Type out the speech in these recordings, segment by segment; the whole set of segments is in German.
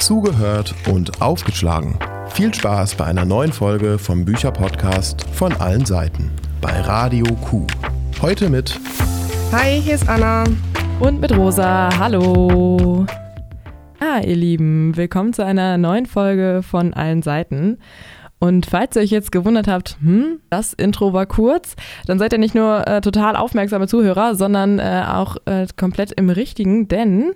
zugehört und aufgeschlagen. Viel Spaß bei einer neuen Folge vom Bücherpodcast von allen Seiten bei Radio Q. Heute mit Hi, hier ist Anna. Und mit Rosa. Hallo. Ah, ihr Lieben, willkommen zu einer neuen Folge von allen Seiten. Und falls ihr euch jetzt gewundert habt, hm, das Intro war kurz, dann seid ihr nicht nur äh, total aufmerksame Zuhörer, sondern äh, auch äh, komplett im Richtigen, denn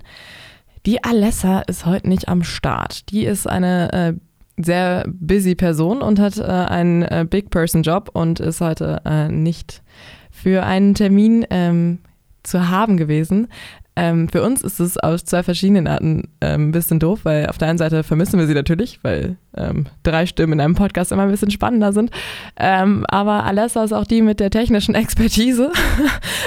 die Alessa ist heute nicht am Start. Die ist eine äh, sehr busy Person und hat äh, einen äh, Big Person Job und ist heute nicht für einen Termin ähm, zu haben gewesen. Ähm, für uns ist es aus zwei verschiedenen Arten ähm, ein bisschen doof, weil auf der einen Seite vermissen wir sie natürlich, weil ähm, drei Stimmen in einem Podcast immer ein bisschen spannender sind. Ähm, aber Alessa ist auch die mit der technischen Expertise.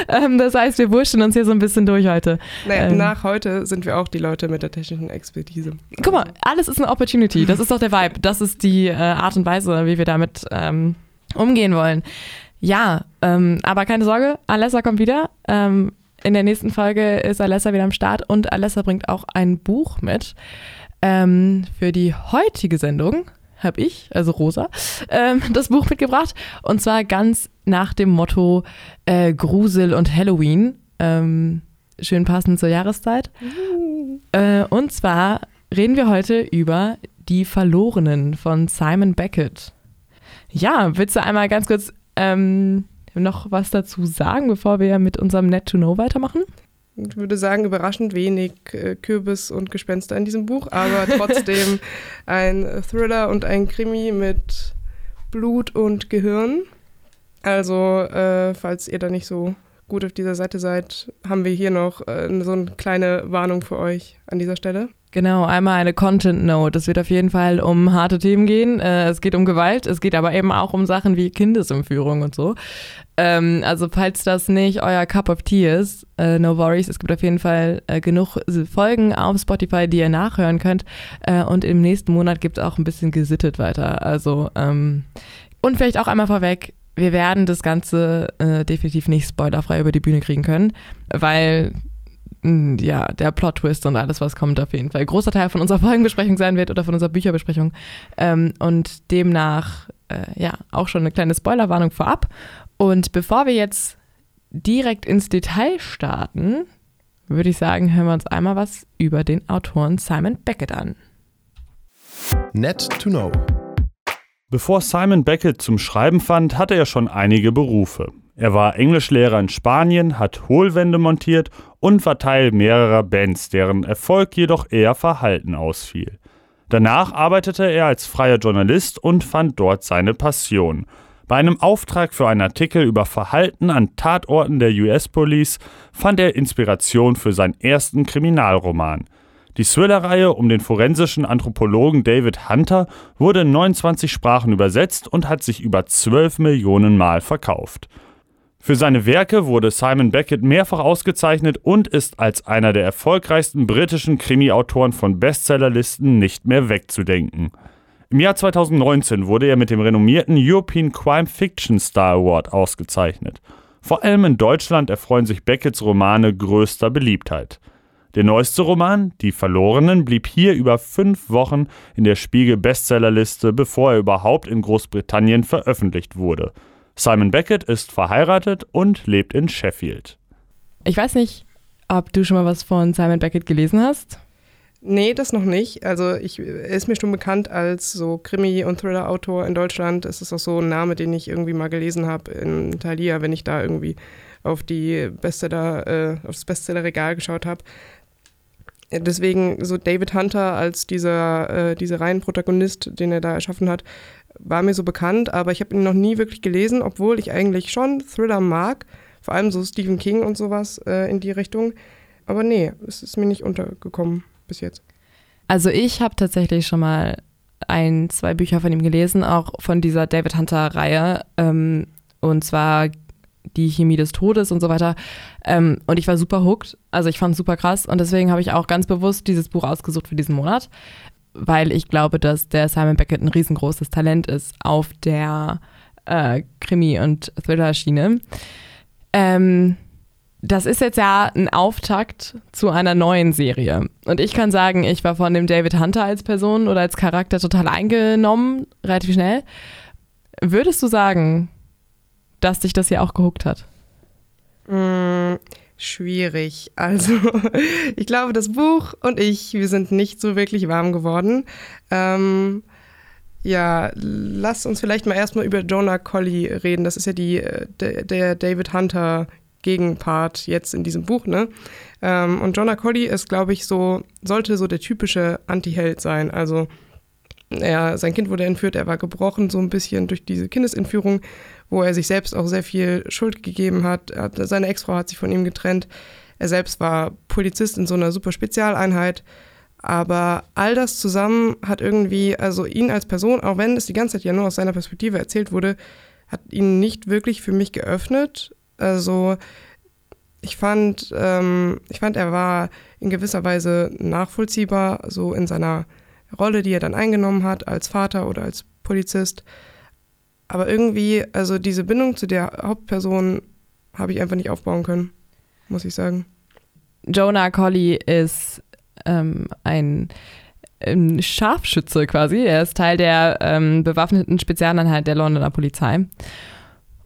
Ähm, das heißt, wir wurschen uns hier so ein bisschen durch heute. Naja, ähm, nach heute sind wir auch die Leute mit der technischen Expertise. Guck mal, alles ist eine Opportunity. Das ist doch der Vibe. Das ist die äh, Art und Weise, wie wir damit umgehen wollen. Ja, aber keine Sorge, Alessa kommt wieder. In der nächsten Folge ist Alessa wieder am Start und Alessa bringt auch ein Buch mit. Ähm, für die heutige Sendung habe ich, also Rosa, ähm, das Buch mitgebracht. Und zwar ganz nach dem Motto äh, Grusel und Halloween. Ähm, schön passend zur Jahreszeit. Mhm. Äh, und zwar reden wir heute über Die Verlorenen von Simon Beckett. Ja, willst du einmal ganz kurz ähm, noch was dazu sagen, bevor wir mit unserem Net to Know weitermachen? Ich würde sagen, überraschend wenig äh, Kürbis und Gespenster in diesem Buch, aber trotzdem ein Thriller und ein Krimi mit Blut und Gehirn. Also, äh, falls ihr da nicht so gut auf dieser Seite seid, haben wir hier noch äh, so eine kleine Warnung für euch an dieser Stelle. Genau, einmal eine Content Note. Es wird auf jeden Fall um harte Themen gehen. Äh, es geht um Gewalt, es geht aber eben auch um Sachen wie Kindesentführung und so. Ähm, also falls das nicht euer Cup of Tea ist, äh, no worries. Es gibt auf jeden Fall äh, genug Folgen auf Spotify, die ihr nachhören könnt. Und im nächsten Monat gibt es auch ein bisschen gesittet weiter. Also ähm, und vielleicht auch einmal vorweg, wir werden das Ganze definitiv nicht spoilerfrei über die Bühne kriegen können, weil ja, der Plot-Twist und alles, was kommt, auf jeden Fall ein großer Teil von unserer Folgenbesprechung sein wird oder von unserer Bücherbesprechung. Ähm, und demnach, äh, ja, auch schon eine kleine Spoilerwarnung vorab. Und bevor wir jetzt direkt ins Detail starten, würde ich sagen, hören wir uns einmal was über den Autoren Simon Beckett an. Net to know. Bevor Simon Beckett zum Schreiben fand, hatte er schon einige Berufe. Er war Englischlehrer in Spanien, hat Hohlwände montiert und war Teil mehrerer Bands, deren Erfolg jedoch eher verhalten ausfiel. Danach arbeitete er als freier Journalist und fand dort seine Passion. Bei einem Auftrag für einen Artikel über Verhalten an Tatorten der US Police fand er Inspiration für seinen ersten Kriminalroman. Die Thriller-Reihe um den forensischen Anthropologen David Hunter wurde in 29 Sprachen übersetzt und hat sich über 12 Millionen Mal verkauft. Für seine Werke wurde Simon Beckett mehrfach ausgezeichnet und ist als einer der erfolgreichsten britischen Krimi-Autoren von Bestsellerlisten nicht mehr wegzudenken. Im Jahr 2019 wurde er mit dem renommierten European Crime Fiction Star Award ausgezeichnet. Vor allem in Deutschland erfreuen sich Becketts Romane größter Beliebtheit. Der neueste Roman, Die Verlorenen, blieb hier über fünf Wochen in der Spiegel-Bestsellerliste, bevor er überhaupt in Großbritannien veröffentlicht wurde. Simon Beckett ist verheiratet und lebt in Sheffield. Ich weiß nicht, ob du schon mal was von Simon Beckett gelesen hast. Nee, das noch nicht. Also ich, er ist mir schon bekannt als so Krimi- und Thriller-Autor in Deutschland. Es ist auch so ein Name, den ich irgendwie mal gelesen habe in Thalia, wenn ich da irgendwie auf die Bestseller, äh, auf das Bestsellerregal geschaut habe. Deswegen so David Hunter als dieser, äh, dieser Reihenprotagonist, den er da erschaffen hat, war mir so bekannt, aber ich habe ihn noch nie wirklich gelesen, obwohl ich eigentlich schon Thriller mag, vor allem so Stephen King und sowas äh, in die Richtung. Aber nee, es ist mir nicht untergekommen bis jetzt. Also ich habe tatsächlich schon mal ein, zwei Bücher von ihm gelesen, auch von dieser David Hunter-Reihe. Ähm, und zwar die Chemie des Todes und so weiter. Ähm, und ich war super hooked. Also ich fand es super krass. Und deswegen habe ich auch ganz bewusst dieses Buch ausgesucht für diesen Monat, weil ich glaube, dass der Simon Beckett ein riesengroßes Talent ist auf der äh, Krimi- und Thriller-Schiene. Ähm, das ist jetzt ja ein Auftakt zu einer neuen Serie. Und ich kann sagen, ich war von dem David Hunter als Person oder als Charakter total eingenommen, relativ schnell. Würdest du sagen, dass dich das hier auch gehuckt hat? Mm, schwierig. Also, ich glaube, das Buch und ich, wir sind nicht so wirklich warm geworden. Ähm, ja, lass uns vielleicht mal erstmal über Jonah Colley reden. Das ist ja die, äh, der, der David Hunter Gegenpart jetzt in diesem Buch, ne? Ähm, und Jonah Colley ist, glaube ich, so, sollte so der typische Anti-Held sein. Also, er, sein Kind wurde entführt, er war gebrochen, so ein bisschen durch diese Kindesentführung, wo er sich selbst auch sehr viel Schuld gegeben hat. seine Ex-Frau hat sich von ihm getrennt. Er selbst war Polizist in so einer super Spezialeinheit. Aber all das zusammen hat irgendwie, also ihn als Person, auch wenn es die ganze Zeit ja nur aus seiner Perspektive erzählt wurde, hat ihn nicht wirklich für mich geöffnet. Also ich fand, ähm, ich fand, er war in gewisser Weise nachvollziehbar, so in seiner Rolle, die er dann eingenommen hat, als Vater oder als Polizist. Aber irgendwie, also diese Bindung zu der Hauptperson habe ich einfach nicht aufbauen können, muss ich sagen. Jonah Colley ist ähm, ein, ein, Scharfschütze quasi. Er ist Teil der ähm, bewaffneten Spezialeinheit der Londoner Polizei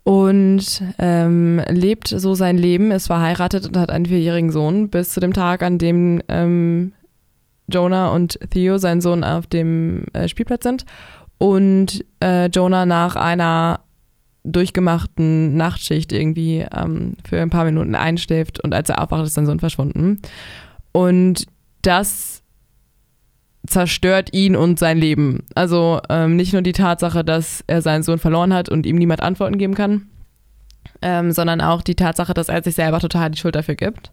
und ähm, lebt so sein Leben, ist verheiratet und hat einen vierjährigen Sohn bis zu dem Tag, an dem ähm, Jonah und Theo, sein Sohn, auf dem äh, Spielplatz sind und äh, Jonah nach einer durchgemachten Nachtschicht irgendwie ähm, für ein paar Minuten einschläft und als er aufwacht, ist sein Sohn verschwunden. Und das zerstört ihn und sein Leben. Also ähm, nicht nur die Tatsache, dass er seinen Sohn verloren hat und ihm niemand Antworten geben kann, ähm, sondern auch die Tatsache, dass er sich selber total die Schuld dafür gibt.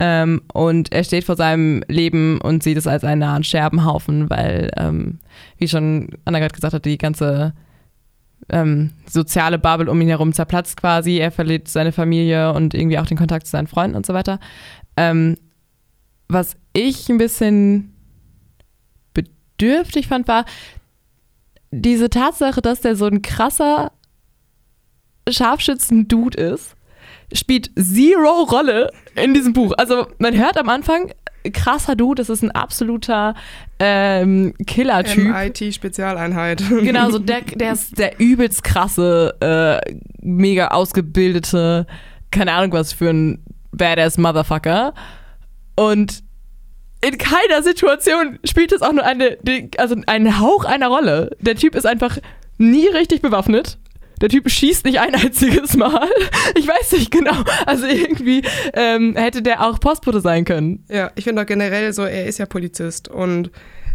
Ähm, und er steht vor seinem Leben und sieht es als einen nahen Scherbenhaufen, weil, ähm, wie schon Anna gerade gesagt hat, die ganze ähm, soziale Bubble um ihn herum zerplatzt quasi. Er verliert seine Familie und irgendwie auch den Kontakt zu seinen Freunden und so weiter. Ähm, was ich ein bisschen bedürftig fand, war diese Tatsache, dass der so ein krasser Scharfschützen-Dude ist, spielt zero Rolle in diesem Buch. Also man hört am Anfang, krasser Dude, das ist ein absoluter ähm, Killer-Typ. MIT-Spezialeinheit. Genau, so der, der ist der übelst krasse, äh, mega ausgebildete, keine Ahnung was für ein Badass Motherfucker. Und in keiner Situation spielt es auch nur eine, also einen Hauch einer Rolle. Der Typ ist einfach nie richtig bewaffnet. Der Typ schießt nicht ein einziges Mal. Ich weiß nicht genau. Also irgendwie ähm, hätte der auch Postbote sein können. Ja, ich finde auch generell so, er ist ja Polizist. Und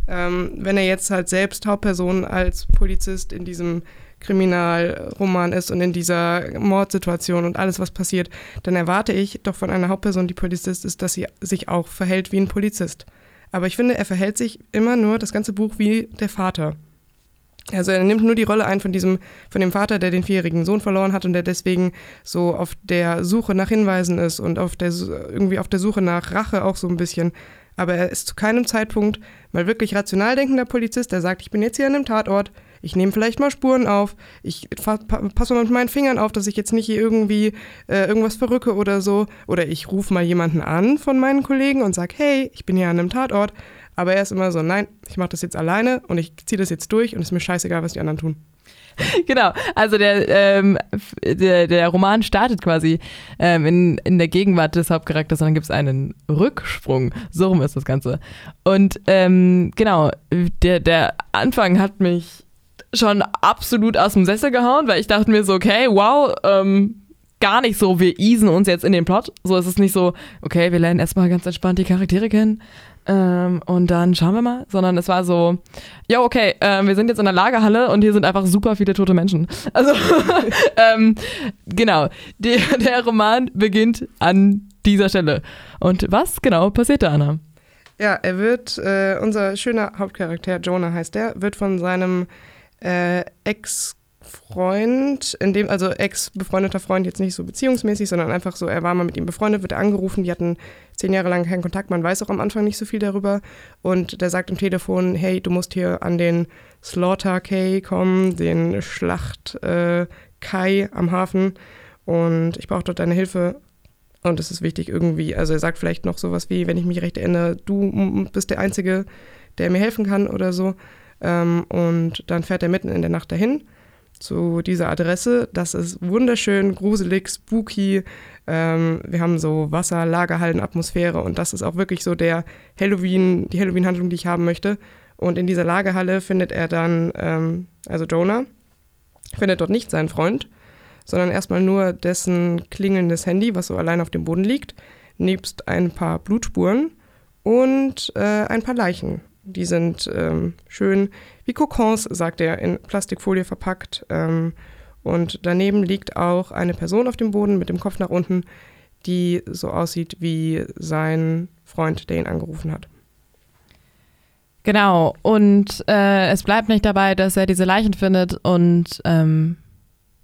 ähm, wenn er jetzt halt selbst Hauptperson als Polizist in diesem Kriminalroman ist und in dieser Mordsituation und alles, was passiert, dann erwarte ich doch von einer Hauptperson, die Polizist ist, dass sie sich auch verhält wie ein Polizist. Aber ich finde, er verhält sich immer nur das ganze Buch wie der Vater. Also er nimmt nur die Rolle ein von diesem, von dem Vater, der den vierjährigen Sohn verloren hat und der deswegen so auf der Suche nach Hinweisen ist und auf der irgendwie auf der Suche nach Rache auch so ein bisschen. Aber er ist zu keinem Zeitpunkt mal wirklich rational denkender Polizist, der sagt, ich bin jetzt hier an einem Tatort, ich nehme vielleicht mal Spuren auf, ich passe mal mit meinen Fingern auf, dass ich jetzt nicht hier irgendwie äh, irgendwas verrücke oder so. Oder ich rufe mal jemanden an von meinen Kollegen und sage, hey, ich bin hier an einem Tatort. Aber er ist immer so, nein, ich mache das jetzt alleine und ich ziehe das jetzt durch und es ist mir scheißegal, was die anderen tun. Genau, also der, ähm, der, der Roman startet quasi ähm, in, in der Gegenwart des Hauptcharakters und dann gibt es einen Rücksprung. So rum ist das Ganze. Und ähm, genau, der, der Anfang hat mich schon absolut aus dem Sessel gehauen, weil ich dachte mir so, okay, wow, ähm, gar nicht so, wir easen uns jetzt in den Plot. So ist es nicht so, okay, wir lernen erstmal ganz entspannt die Charaktere kennen ähm, und dann schauen wir mal, sondern es war so, ja, okay, äh, wir sind jetzt in der Lagerhalle und hier sind einfach super viele tote Menschen. Also, ähm, genau, der, der Roman beginnt an dieser Stelle. Und was genau passiert da, Anna? Ja, er wird, äh, unser schöner Hauptcharakter, Jonah heißt der, wird von seinem äh, Ex-Freund, in dem, also ex-befreundeter Freund, jetzt nicht so beziehungsmäßig, sondern einfach so, er war mal mit ihm befreundet, wird er angerufen, die hatten zehn Jahre lang keinen Kontakt, man weiß auch am Anfang nicht so viel darüber. Und der sagt am Telefon, hey, du musst hier an den Slaughter Kai kommen, den Schlacht äh, Kai am Hafen. Und ich brauche dort deine Hilfe. Und es ist wichtig irgendwie, also er sagt vielleicht noch sowas wie, wenn ich mich recht erinnere, du bist der Einzige, der mir helfen kann oder so. Ähm, und dann fährt er mitten in der Nacht dahin zu dieser Adresse. Das ist wunderschön, gruselig, spooky. Ähm, wir haben so Wasser, Lagerhallen, Atmosphäre und das ist auch wirklich so der Halloween, die Halloween-Handlung, die ich haben möchte. Und in dieser Lagerhalle findet er dann, ähm, also Jonah, findet dort nicht seinen Freund, sondern erstmal nur dessen klingelndes Handy, was so allein auf dem Boden liegt, nebst ein paar Blutspuren und äh, ein paar Leichen. Die sind ähm, schön wie Kokons, sagt er, in Plastikfolie verpackt. Ähm, und daneben liegt auch eine Person auf dem Boden mit dem Kopf nach unten, die so aussieht wie sein Freund, der ihn angerufen hat. Genau, und äh, es bleibt nicht dabei, dass er diese Leichen findet und ähm,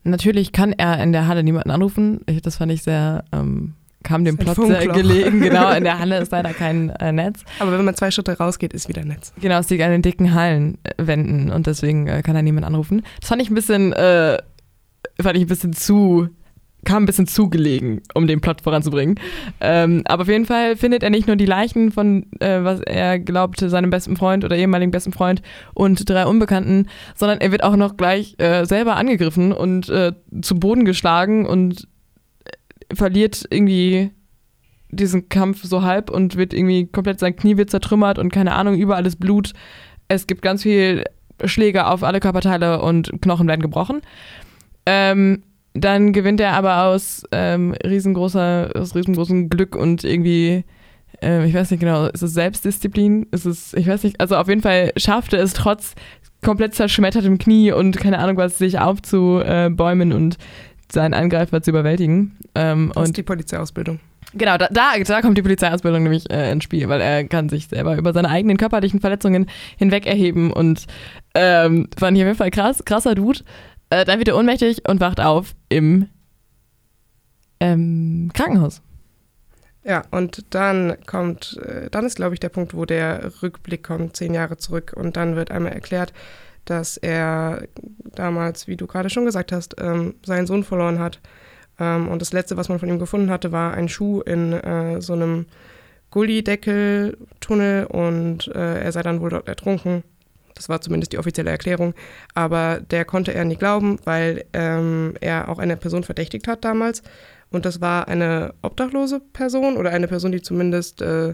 natürlich kann er in der Halle niemanden anrufen. Ich, das fand ich sehr, ähm, kam dem Plot sehr gelegen. Genau, in der Halle ist leider kein äh, Netz. Aber wenn man zwei Schritte rausgeht, ist wieder Netz. Genau, es liegt an den dicken Hallenwänden und deswegen äh, kann er niemand anrufen. Das fand ich ein bisschen, äh, fand ich ein bisschen zu kam ein bisschen zugelegen, um den Plot voranzubringen. Ähm, aber auf jeden Fall findet er nicht nur die Leichen von, äh, was er glaubte, seinem besten Freund oder ehemaligen besten Freund und drei Unbekannten, sondern er wird auch noch gleich äh, selber angegriffen und äh, zu Boden geschlagen und verliert irgendwie diesen Kampf so halb und wird irgendwie komplett sein Knie wird zertrümmert und keine Ahnung, überall ist Blut. Es gibt ganz viel Schläge auf alle Körperteile und Knochen werden gebrochen. Ähm, dann gewinnt er aber aus ähm, riesengroßer, aus riesengroßem Glück und irgendwie, äh, ich weiß nicht genau, ist es Selbstdisziplin? Ist es, ich weiß nicht, also auf jeden Fall schaffte es trotz komplett zerschmettertem Knie und keine Ahnung was, sich aufzubäumen und seinen Angreifer zu überwältigen. Ähm, das ist die Polizeiausbildung. Genau, da, da, da, kommt die Polizeiausbildung nämlich äh, ins Spiel, weil er kann sich selber über seine eigenen körperlichen Verletzungen hinweg erheben und ähm, fand ich auf jeden Fall krass, krasser Dude. Äh, dann wird er ohnmächtig und wacht auf im ähm, Krankenhaus. Ja, und dann kommt, äh, dann ist, glaube ich, der Punkt, wo der Rückblick kommt, zehn Jahre zurück. Und dann wird einmal erklärt, dass er damals, wie du gerade schon gesagt hast, ähm, seinen Sohn verloren hat. Ähm, und das Letzte, was man von ihm gefunden hatte, war ein Schuh in äh, so einem Gullideckeltunnel und äh, er sei dann wohl dort ertrunken. Das war zumindest die offizielle Erklärung. Aber der konnte er nicht glauben, weil ähm, er auch eine Person verdächtigt hat damals. Und das war eine obdachlose Person oder eine Person, die zumindest äh,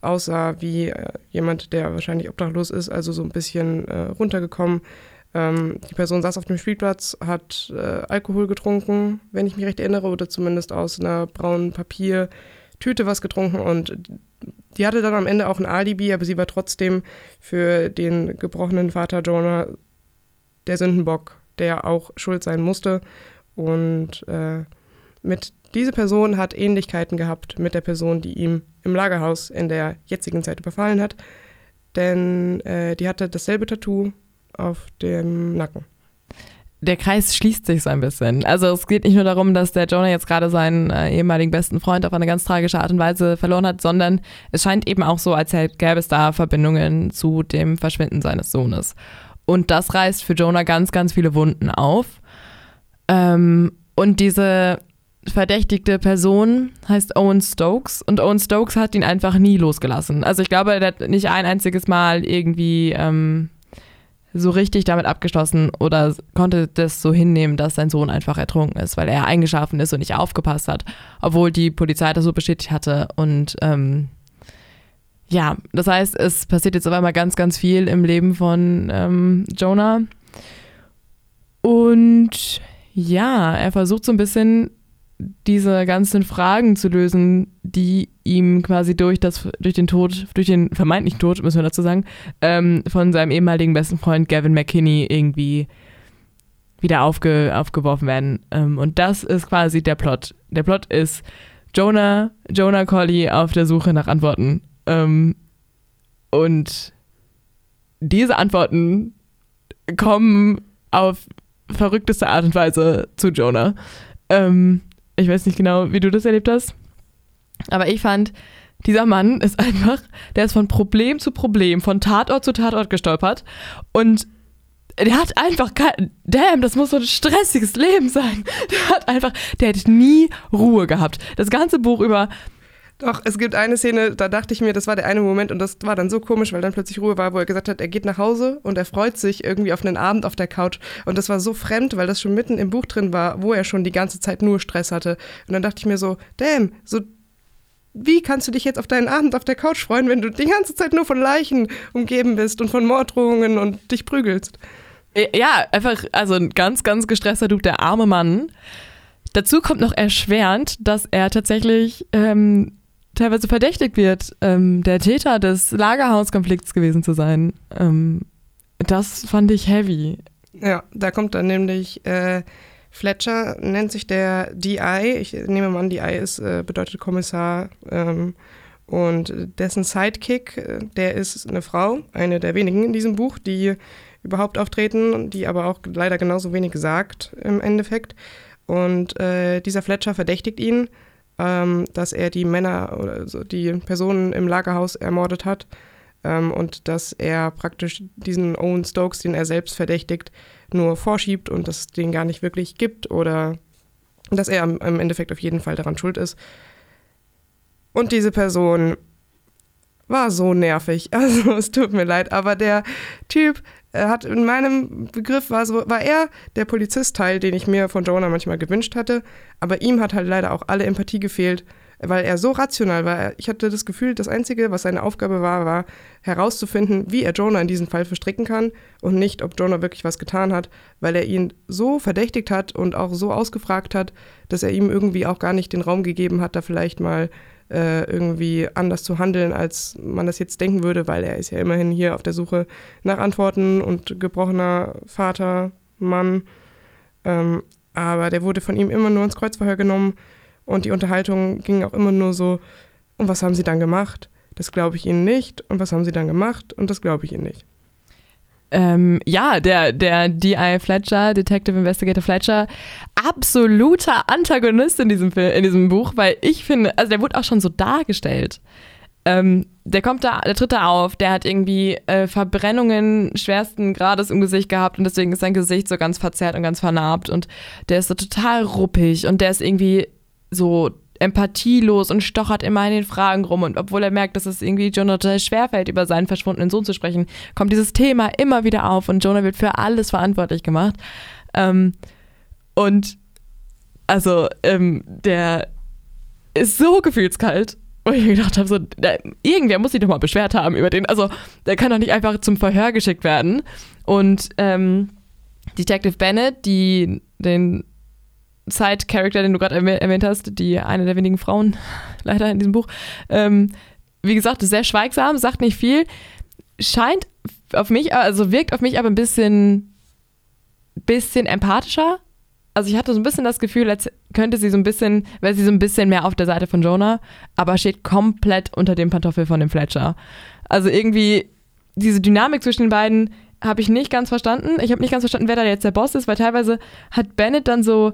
aussah wie äh, jemand, der wahrscheinlich obdachlos ist, also so ein bisschen äh, runtergekommen. Ähm, die Person saß auf dem Spielplatz, hat äh, Alkohol getrunken, wenn ich mich recht erinnere, oder zumindest aus einer braunen Papiertüte was getrunken und die hatte dann am Ende auch ein Alibi, aber sie war trotzdem für den gebrochenen Vater Jonah der Sündenbock, der auch schuld sein musste. Und äh, mit diese Person hat Ähnlichkeiten gehabt mit der Person, die ihm im Lagerhaus in der jetzigen Zeit überfallen hat. Denn äh, die hatte dasselbe Tattoo auf dem Nacken der Kreis schließt sich so ein bisschen. Also es geht nicht nur darum, dass der Jonah jetzt gerade seinen äh, ehemaligen besten Freund auf eine ganz tragische Art und Weise verloren hat, sondern es scheint eben auch so, als gäbe es da Verbindungen zu dem Verschwinden seines Sohnes. Und das reißt für Jonah ganz, ganz viele Wunden auf. Ähm, und diese verdächtigte Person heißt Owen Stokes und Owen Stokes hat ihn einfach nie losgelassen. Also ich glaube, er hat nicht ein einziges Mal irgendwie ähm, so richtig damit abgeschlossen oder konnte das so hinnehmen, dass sein Sohn einfach ertrunken ist, weil er eingeschlafen ist und nicht aufgepasst hat, obwohl die Polizei das so bestätigt hatte. Und ähm, ja, das heißt, es passiert jetzt auf einmal ganz, ganz viel im Leben von ähm, Jonah. Und ja, er versucht so ein bisschen diese ganzen Fragen zu lösen, die ihm quasi durch, das, durch den Tod, durch den vermeintlichen Tod, müssen wir dazu sagen, ähm, von seinem ehemaligen besten Freund Gavin McKinney irgendwie wieder aufge, aufgeworfen werden. Ähm, und das ist quasi der Plot. Der Plot ist Jonah, Jonah Colley auf der Suche nach Antworten. Ähm, und diese Antworten kommen auf verrückteste Art und Weise zu Jonah. Ähm, ich weiß nicht genau, wie du das erlebt hast. Aber ich fand, dieser Mann ist einfach, der ist von Problem zu Problem, von Tatort zu Tatort gestolpert und der hat einfach kein, damn, das muss so ein stressiges Leben sein. Der hat einfach, der hat nie Ruhe gehabt. Das ganze Buch über doch, es gibt eine Szene, da dachte ich mir, das war der eine Moment und das war dann so komisch, weil dann plötzlich Ruhe war, wo er gesagt hat, er geht nach Hause und er freut sich irgendwie auf einen Abend auf der Couch. Und das war so fremd, weil das schon mitten im Buch drin war, wo er schon die ganze Zeit nur Stress hatte. Und dann dachte ich mir so, damn, so wie kannst du dich jetzt auf deinen Abend auf der Couch freuen, wenn du die ganze Zeit nur von Leichen umgeben bist und von Morddrohungen und dich prügelst? Ja, einfach, also ein ganz, ganz gestresster Dude, der arme Mann. Dazu kommt noch erschwerend, dass er tatsächlich ähm, teilweise verdächtigt wird, ähm, der Täter des Lagerhauskonflikts gewesen zu sein. Ähm, das fand ich heavy. Ja, da kommt dann nämlich äh, Fletcher, nennt sich der DI. Ich nehme mal an, DI ist, äh, bedeutet Kommissar. Ähm, und dessen Sidekick, äh, der ist eine Frau, eine der wenigen in diesem Buch, die überhaupt auftreten, die aber auch leider genauso wenig sagt im Endeffekt. Und äh, dieser Fletcher verdächtigt ihn ähm, dass er die Männer oder also die Personen im Lagerhaus ermordet hat ähm, und dass er praktisch diesen Owen Stokes, den er selbst verdächtigt, nur vorschiebt und dass es den gar nicht wirklich gibt oder dass er im Endeffekt auf jeden Fall daran schuld ist. Und diese Person war so nervig. Also es tut mir leid, aber der Typ er hat in meinem Begriff war, so, war er der Polizistteil, den ich mir von Jonah manchmal gewünscht hatte. Aber ihm hat halt leider auch alle Empathie gefehlt, weil er so rational war. Ich hatte das Gefühl, das Einzige, was seine Aufgabe war, war herauszufinden, wie er Jonah in diesen Fall verstricken kann und nicht, ob Jonah wirklich was getan hat, weil er ihn so verdächtigt hat und auch so ausgefragt hat, dass er ihm irgendwie auch gar nicht den Raum gegeben hat, da vielleicht mal äh, irgendwie anders zu handeln, als man das jetzt denken würde, weil er ist ja immerhin hier auf der Suche nach Antworten und gebrochener Vater, Mann. Ähm, aber der wurde von ihm immer nur ins Kreuzverhör genommen und die Unterhaltung ging auch immer nur so, und was haben Sie dann gemacht? Das glaube ich Ihnen nicht. Und was haben Sie dann gemacht? Und das glaube ich Ihnen nicht. Ähm, ja, der, der DI Fletcher, Detective Investigator Fletcher, absoluter Antagonist in diesem, Film, in diesem Buch, weil ich finde, also der wurde auch schon so dargestellt. Ähm, der kommt da, der tritt da auf, der hat irgendwie äh, Verbrennungen schwersten Grades im Gesicht gehabt und deswegen ist sein Gesicht so ganz verzerrt und ganz vernarbt und der ist so total ruppig und der ist irgendwie so empathielos und stochert immer in den Fragen rum. Und obwohl er merkt, dass es irgendwie Jonah total schwerfällt, über seinen verschwundenen Sohn zu sprechen, kommt dieses Thema immer wieder auf und Jonah wird für alles verantwortlich gemacht. Ähm, und also, ähm, der ist so gefühlskalt. Und ich gedacht habe, so, da, irgendwer muss sich doch mal beschwert haben über den. Also, der kann doch nicht einfach zum Verhör geschickt werden. Und ähm, Detective Bennett, die den Side-Character, den du gerade erwähnt hast, die eine der wenigen Frauen leider in diesem Buch. Ähm, wie gesagt, sehr schweigsam, sagt nicht viel, scheint auf mich, also wirkt auf mich aber ein bisschen, bisschen empathischer. Also ich hatte so ein bisschen das Gefühl, als könnte sie so ein bisschen, wäre sie so ein bisschen mehr auf der Seite von Jonah, aber steht komplett unter dem Pantoffel von dem Fletcher. Also irgendwie diese Dynamik zwischen den beiden habe ich nicht ganz verstanden. Ich habe nicht ganz verstanden, wer da jetzt der Boss ist, weil teilweise hat Bennett dann so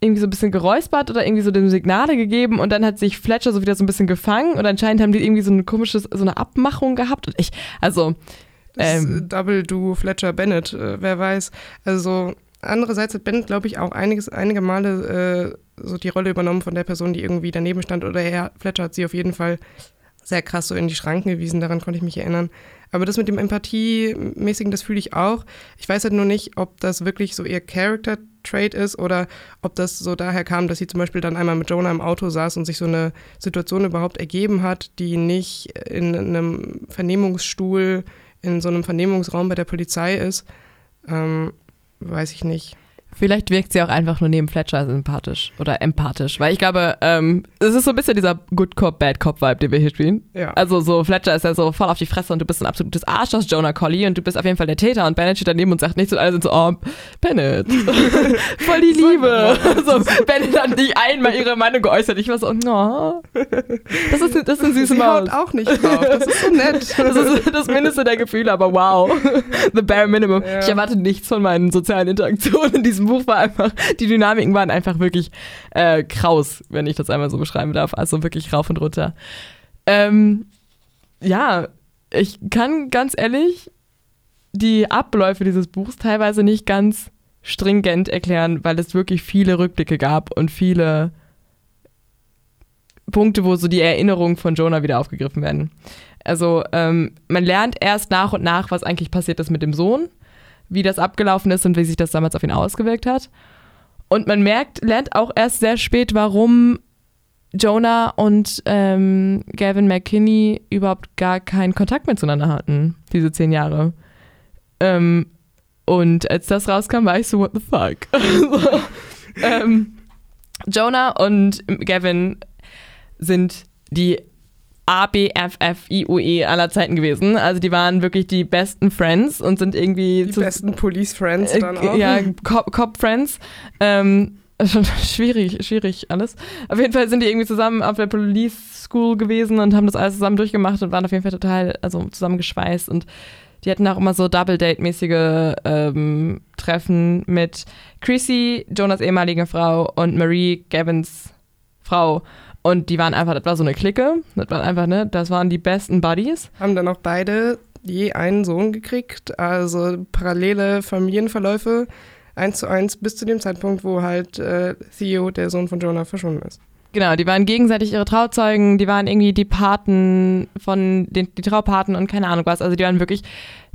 irgendwie so ein bisschen geräuspert oder irgendwie so dem Signale gegeben und dann hat sich Fletcher so wieder so ein bisschen gefangen und anscheinend haben die irgendwie so eine komische, so eine Abmachung gehabt und ich, also. Ähm, Double Do Fletcher Bennett, äh, wer weiß. Also andererseits hat Bennett, glaube ich, auch einiges, einige Male äh, so die Rolle übernommen von der Person, die irgendwie daneben stand oder Herr Fletcher hat sie auf jeden Fall sehr krass so in die Schranken gewiesen, daran konnte ich mich erinnern. Aber das mit dem Empathiemäßigen, das fühle ich auch. Ich weiß halt nur nicht, ob das wirklich so ihr Character-Trait ist oder ob das so daher kam, dass sie zum Beispiel dann einmal mit Jonah im Auto saß und sich so eine Situation überhaupt ergeben hat, die nicht in einem Vernehmungsstuhl, in so einem Vernehmungsraum bei der Polizei ist. Ähm, weiß ich nicht. Vielleicht wirkt sie auch einfach nur neben Fletcher sympathisch oder empathisch, weil ich glaube, ähm, es ist so ein bisschen dieser Good Cop, Bad Cop Vibe, den wir hier spielen. Ja. Also so Fletcher ist ja so voll auf die Fresse und du bist ein absolutes Arschloch, Jonah Collie und du bist auf jeden Fall der Täter und Bennett steht daneben und sagt nichts und alle sind so, oh, Bennett, voll die Liebe. so, Bennett hat nicht einmal ihre Meinung geäußert. Ich war so, oh, das ist, das ist ein süße Maus. auch nicht drauf, das ist so nett. das ist das Mindeste der Gefühle, aber wow, the bare minimum. Ja. Ich erwarte nichts von meinen sozialen Interaktionen in diesem Buch war einfach, die Dynamiken waren einfach wirklich äh, kraus, wenn ich das einmal so beschreiben darf. Also wirklich rauf und runter. Ähm, ja, ich kann ganz ehrlich die Abläufe dieses Buchs teilweise nicht ganz stringent erklären, weil es wirklich viele Rückblicke gab und viele Punkte, wo so die Erinnerungen von Jonah wieder aufgegriffen werden. Also ähm, man lernt erst nach und nach, was eigentlich passiert ist mit dem Sohn, wie das abgelaufen ist und wie sich das damals auf ihn ausgewirkt hat. Und man merkt, lernt auch erst sehr spät, warum Jonah und ähm, Gavin McKinney überhaupt gar keinen Kontakt mehr zueinander hatten, diese zehn Jahre. Ähm, und als das rauskam, war ich so, what the fuck? so, ähm, Jonah und Gavin sind die ABFFIUE aller Zeiten gewesen. Also die waren wirklich die besten Friends und sind irgendwie die besten Police Friends äh, dann auch. Ja, Cop, Cop Friends. Ähm, schon schwierig, schwierig alles. Auf jeden Fall sind die irgendwie zusammen auf der Police School gewesen und haben das alles zusammen durchgemacht und waren auf jeden Fall total, also zusammengeschweißt und die hatten auch immer so Double-Date-mäßige ähm, Treffen mit Chrissy, Jonas ehemalige Frau und Marie, Gavins Frau. Und die waren einfach, das war so eine Clique. Das waren einfach, ne, das waren die besten Buddies. Haben dann auch beide je einen Sohn gekriegt, also parallele Familienverläufe, eins zu eins, bis zu dem Zeitpunkt, wo halt äh, Theo, der Sohn von Jonah, verschwunden ist. Genau, die waren gegenseitig ihre Trauzeugen, die waren irgendwie die Paten von den die Traupaten und keine Ahnung was. Also die waren wirklich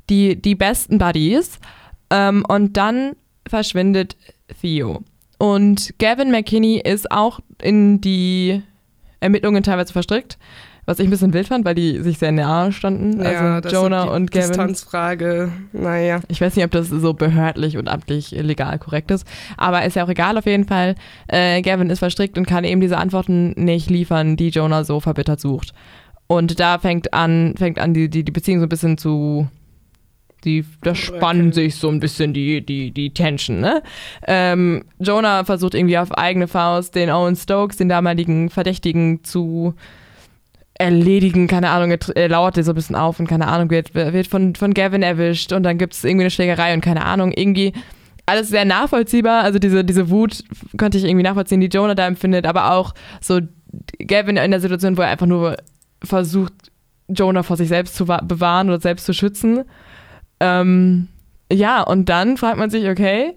die, die besten Buddies. Ähm, und dann verschwindet Theo. Und Gavin McKinney ist auch in die Ermittlungen teilweise verstrickt. Was ich ein bisschen wild fand, weil die sich sehr nahe standen. Ja, also Jonah und Gavin. Distanzfrage, naja. Ich weiß nicht, ob das so behördlich und amtlich legal korrekt ist. Aber ist ja auch egal auf jeden Fall. Äh, Gavin ist verstrickt und kann eben diese Antworten nicht liefern, die Jonah so verbittert sucht. Und da fängt an, fängt an, die, die, die Beziehung so ein bisschen zu die, da spannen sich so ein bisschen die, die, die Tension, ne? Ähm, Jonah versucht irgendwie auf eigene Faust den Owen Stokes, den damaligen Verdächtigen, zu erledigen, keine Ahnung, er lauert so ein bisschen auf und keine Ahnung, wird, wird von, von Gavin erwischt und dann gibt es irgendwie eine Schlägerei und keine Ahnung, irgendwie alles sehr nachvollziehbar, also diese, diese Wut konnte ich irgendwie nachvollziehen, die Jonah da empfindet, aber auch so Gavin in der Situation, wo er einfach nur versucht, Jonah vor sich selbst zu bewahren oder selbst zu schützen ähm, ja, und dann fragt man sich, okay,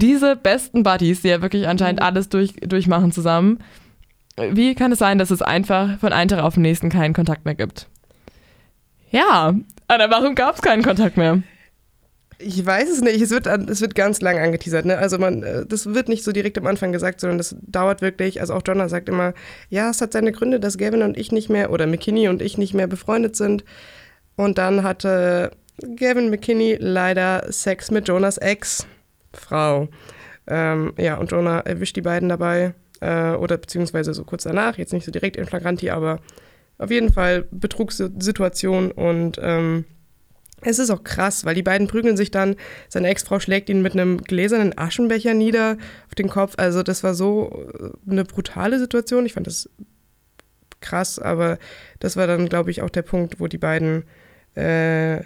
diese besten Buddies, die ja wirklich anscheinend mhm. alles durch, durchmachen zusammen, wie kann es sein, dass es einfach von einem Tag auf den nächsten keinen Kontakt mehr gibt? Ja, aber warum gab es keinen Kontakt mehr? Ich weiß es nicht. Es wird, es wird ganz lang angeteasert. Ne? Also man, äh, das wird nicht so direkt am Anfang gesagt, sondern das dauert wirklich. Also auch Jonah sagt immer, ja, es hat seine Gründe, dass Gavin und ich nicht mehr oder McKinney und ich nicht mehr befreundet sind. Und dann hatte Gavin McKinney leider Sex mit Jonas Ex-Frau. Ähm, ja, und Jonah erwischt die beiden dabei, äh, oder beziehungsweise so kurz danach, jetzt nicht so direkt in Flagranti, aber auf jeden Fall Betrugssituation und ähm, es ist auch krass, weil die beiden prügeln sich dann, seine Ex-Frau schlägt ihn mit einem gläsernen Aschenbecher nieder auf den Kopf. Also das war so äh, eine brutale Situation. Ich fand das krass, aber das war dann, glaube ich, auch der Punkt, wo die beiden äh,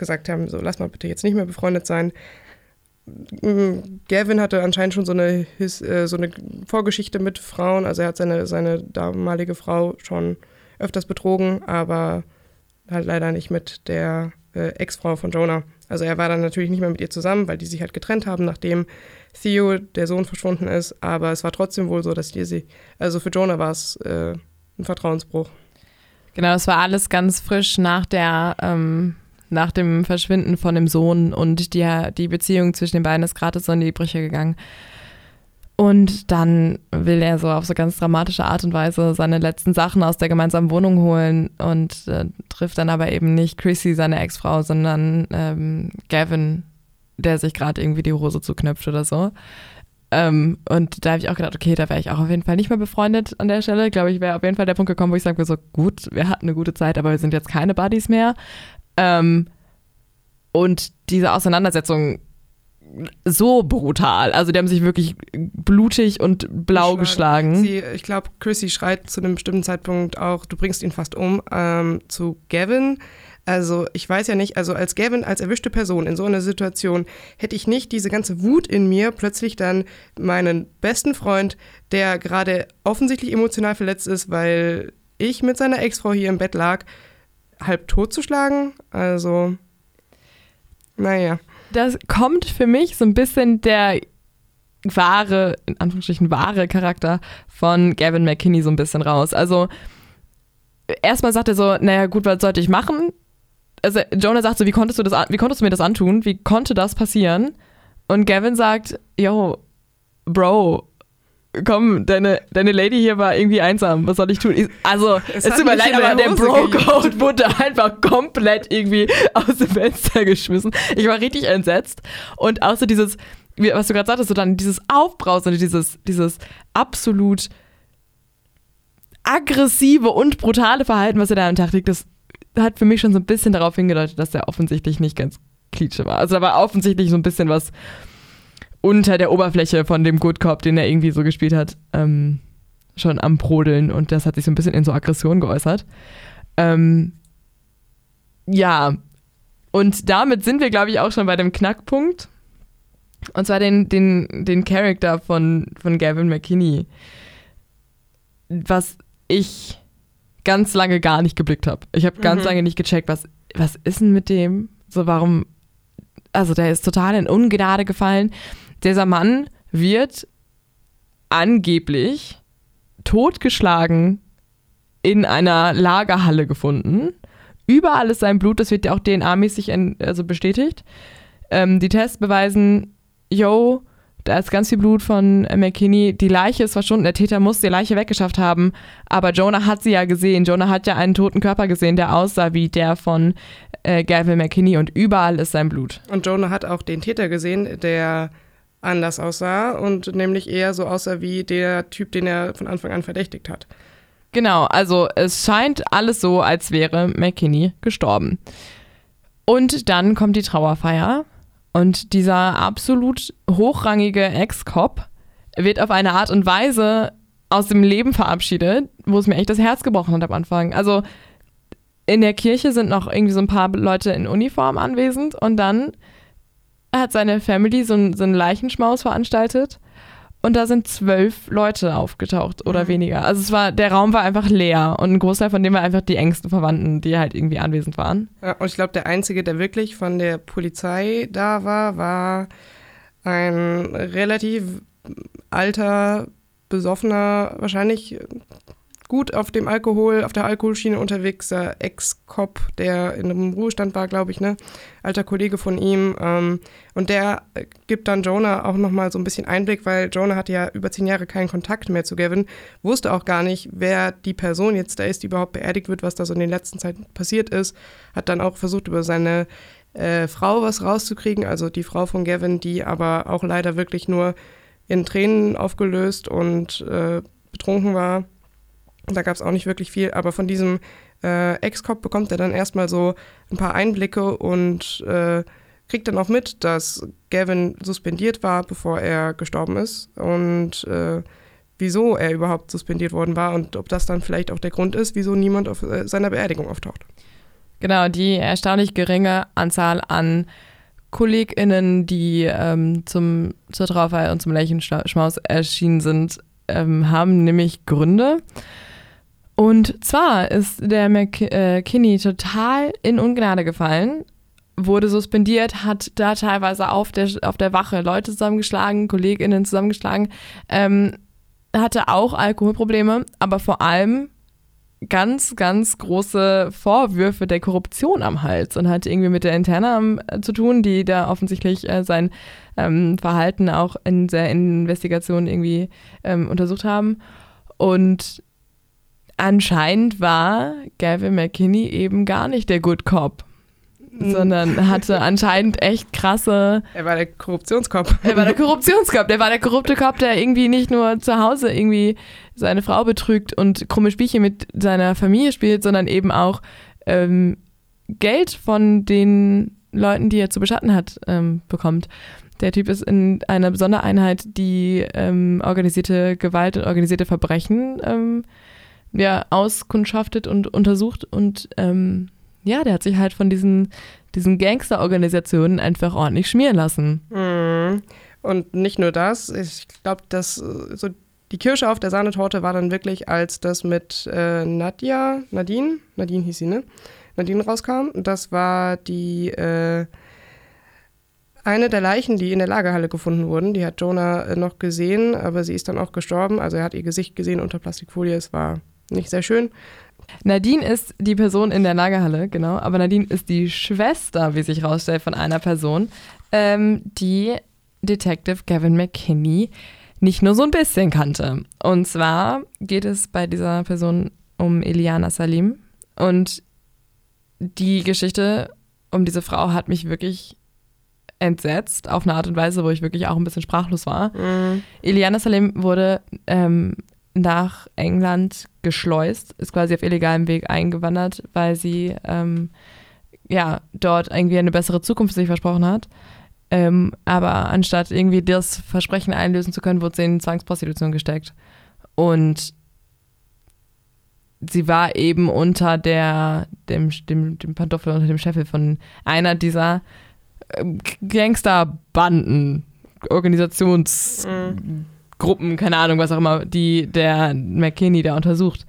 gesagt haben, so lass mal bitte jetzt nicht mehr befreundet sein. Mm, Gavin hatte anscheinend schon so eine, his, äh, so eine Vorgeschichte mit Frauen. Also er hat seine, seine damalige Frau schon öfters betrogen, aber halt leider nicht mit der äh, Ex-Frau von Jonah. Also er war dann natürlich nicht mehr mit ihr zusammen, weil die sich halt getrennt haben, nachdem Theo, der Sohn, verschwunden ist. Aber es war trotzdem wohl so, dass die sie, also für Jonah war es äh, ein Vertrauensbruch. Genau, es war alles ganz frisch nach der ähm, nach dem Verschwinden von dem Sohn und die, die Beziehung zwischen den beiden ist gerade so in die Brüche gegangen. Und dann will er so auf so ganz dramatische Art und Weise seine letzten Sachen aus der gemeinsamen Wohnung holen und äh, trifft dann aber eben nicht Chrissy, seine Ex-Frau, sondern ähm, Gavin, der sich gerade irgendwie die Hose zuknüpft oder so. Ähm, und da habe ich auch gedacht, okay, da wäre ich auch auf jeden Fall nicht mehr befreundet an der Stelle. Glaube ich, wäre auf jeden Fall der Punkt gekommen, wo ich sage, so gut, wir hatten eine gute Zeit, aber wir sind jetzt keine Buddies mehr. Ähm, und diese Auseinandersetzung so brutal. Also die haben sich wirklich blutig und blau geschlagen. Sie, ich glaube, Chrissy schreit zu einem bestimmten Zeitpunkt auch, du bringst ihn fast um, ähm, zu Gavin. Also ich weiß ja nicht, also als Gavin, als erwischte Person in so einer Situation, hätte ich nicht diese ganze Wut in mir, plötzlich dann meinen besten Freund, der gerade offensichtlich emotional verletzt ist, weil ich mit seiner Ex-Frau hier im Bett lag, halb tot zu schlagen. Also. Naja. Das kommt für mich so ein bisschen der wahre, in Anführungsstrichen wahre Charakter von Gavin McKinney so ein bisschen raus. Also erstmal sagt er so, naja gut, was sollte ich machen? Also Jonah sagt so, wie konntest du das, wie konntest du mir das antun? Wie konnte das passieren? Und Gavin sagt, yo, Bro, komm, deine, deine Lady hier war irgendwie einsam, was soll ich tun? Also, es, es tut mir leid, aber der Bro-Code wurde einfach komplett irgendwie aus dem Fenster geschmissen. Ich war richtig entsetzt. Und außer dieses, was du gerade sagtest, so dann dieses Aufbrausen, dieses, dieses absolut aggressive und brutale Verhalten, was er da am Tag legt, das hat für mich schon so ein bisschen darauf hingedeutet, dass er offensichtlich nicht ganz Klitsche war. Also da war offensichtlich so ein bisschen was unter der Oberfläche von dem Good Cop, den er irgendwie so gespielt hat, ähm, schon am Brodeln und das hat sich so ein bisschen in so Aggression geäußert. Ähm, ja, und damit sind wir, glaube ich, auch schon bei dem Knackpunkt. Und zwar den, den, den Charakter von, von Gavin McKinney. Was ich ganz lange gar nicht geblickt habe. Ich habe ganz mhm. lange nicht gecheckt, was, was ist denn mit dem? So, warum? Also, der ist total in Ungnade gefallen. Dieser Mann wird angeblich totgeschlagen in einer Lagerhalle gefunden. Überall ist sein Blut, das wird ja auch DNA-mäßig also bestätigt. Ähm, die Tests beweisen, yo, da ist ganz viel Blut von McKinney. Die Leiche ist verschwunden. Der Täter muss die Leiche weggeschafft haben. Aber Jonah hat sie ja gesehen. Jonah hat ja einen toten Körper gesehen, der aussah wie der von äh, Gavin McKinney. Und überall ist sein Blut. Und Jonah hat auch den Täter gesehen, der anders aussah und nämlich eher so aussah wie der Typ, den er von Anfang an verdächtigt hat. Genau, also es scheint alles so, als wäre McKinney gestorben. Und dann kommt die Trauerfeier und dieser absolut hochrangige Ex-Cop wird auf eine Art und Weise aus dem Leben verabschiedet, wo es mir echt das Herz gebrochen hat am Anfang. Also in der Kirche sind noch irgendwie so ein paar Leute in Uniform anwesend und dann hat seine Family so, ein, so einen Leichenschmaus veranstaltet und da sind zwölf Leute aufgetaucht oder mhm. weniger. Also es war, der Raum war einfach leer und ein Großteil von dem war einfach die engsten Verwandten, die halt irgendwie anwesend waren. Ja, und ich glaube, der Einzige, der wirklich von der Polizei da war, war ein relativ alter, besoffener, wahrscheinlich gut auf dem Alkohol, auf der Alkoholschiene unterwegs, der Ex-Cop, der in einem Ruhestand war, glaube ich, ne? Alter Kollege von ihm. Ähm, und der gibt dann Jonah auch nochmal so ein bisschen Einblick, weil Jonah hatte ja über zehn Jahre keinen Kontakt mehr zu Gavin, wusste auch gar nicht, wer die Person jetzt da ist, die überhaupt beerdigt wird, was da so in den letzten Zeiten passiert ist. Hat dann auch versucht, über seine äh, Frau was rauszukriegen, also die Frau von Gavin, die aber auch leider wirklich nur in Tränen aufgelöst und äh, betrunken war da gab es auch nicht wirklich viel, aber von diesem äh, Ex-Cop bekommt er dann erstmal so ein paar Einblicke und äh, kriegt dann auch mit, dass Gavin suspendiert war, bevor er gestorben ist und äh, wieso er überhaupt suspendiert worden war und ob das dann vielleicht auch der Grund ist, wieso niemand auf äh, seiner Beerdigung auftaucht. Genau, die erstaunlich geringe Anzahl an KollegInnen, die ähm, zum, zur Trauerfeier und zum Lächenschmaus erschienen sind, ähm, haben nämlich Gründe. Und zwar ist der McKinney total in Ungnade gefallen, wurde suspendiert, hat da teilweise auf der, auf der Wache Leute zusammengeschlagen, KollegInnen zusammengeschlagen, ähm, hatte auch Alkoholprobleme, aber vor allem ganz, ganz große Vorwürfe der Korruption am Hals und hat irgendwie mit der Interna äh, zu tun, die da offensichtlich äh, sein ähm, Verhalten auch in der Investigation irgendwie ähm, untersucht haben. Und anscheinend war Gavin McKinney eben gar nicht der Good Cop, mhm. sondern hatte anscheinend echt krasse. Er war der Korruptionskopf. Er war der Korruptionskopf. Der war der korrupte Cop, der irgendwie nicht nur zu Hause irgendwie seine Frau betrügt und krumme Spielchen mit seiner Familie spielt, sondern eben auch ähm, Geld von den Leuten, die er zu beschatten hat, ähm, bekommt. Der Typ ist in einer Sondereinheit, die ähm, organisierte Gewalt und organisierte Verbrechen ähm, ja, auskundschaftet und untersucht und ähm, ja, der hat sich halt von diesen, diesen Gangsterorganisationen einfach ordentlich schmieren lassen. Mhm. Und nicht nur das, ich glaube, dass äh, so die Kirsche auf der Sahnetorte war dann wirklich, als das mit äh, Nadja, Nadine, Nadine hieß sie, ne? Nadine rauskam. Das war die, äh, eine der Leichen, die in der Lagerhalle gefunden wurden, die hat Jonah äh, noch gesehen, aber sie ist dann auch gestorben. Also er hat ihr Gesicht gesehen unter Plastikfolie. Es war nicht sehr schön. Nadine ist die Person in der Lagerhalle, genau. Aber Nadine ist die Schwester, wie sich herausstellt, von einer Person, ähm, die Detective Gavin McKinney nicht nur so ein bisschen kannte. Und zwar geht es bei dieser Person um Eliana Salim. Und die Geschichte um diese Frau hat mich wirklich entsetzt, auf eine Art und Weise, wo ich wirklich auch ein bisschen sprachlos war. Mhm. Eliana Salim wurde ähm, nach England geschleust, ist quasi auf illegalem Weg eingewandert, weil sie ähm, ja dort irgendwie eine bessere Zukunft sich versprochen hat. Ähm, aber anstatt irgendwie das Versprechen einlösen zu können, wurde sie in Zwangsprostitution gesteckt. Und sie war eben unter der, dem, dem, dem Pantoffel, unter dem Scheffel von einer dieser ähm, Gangsterbanden, Organisationsgruppen, mhm. Keine Ahnung, was auch immer, die der McKinney da untersucht.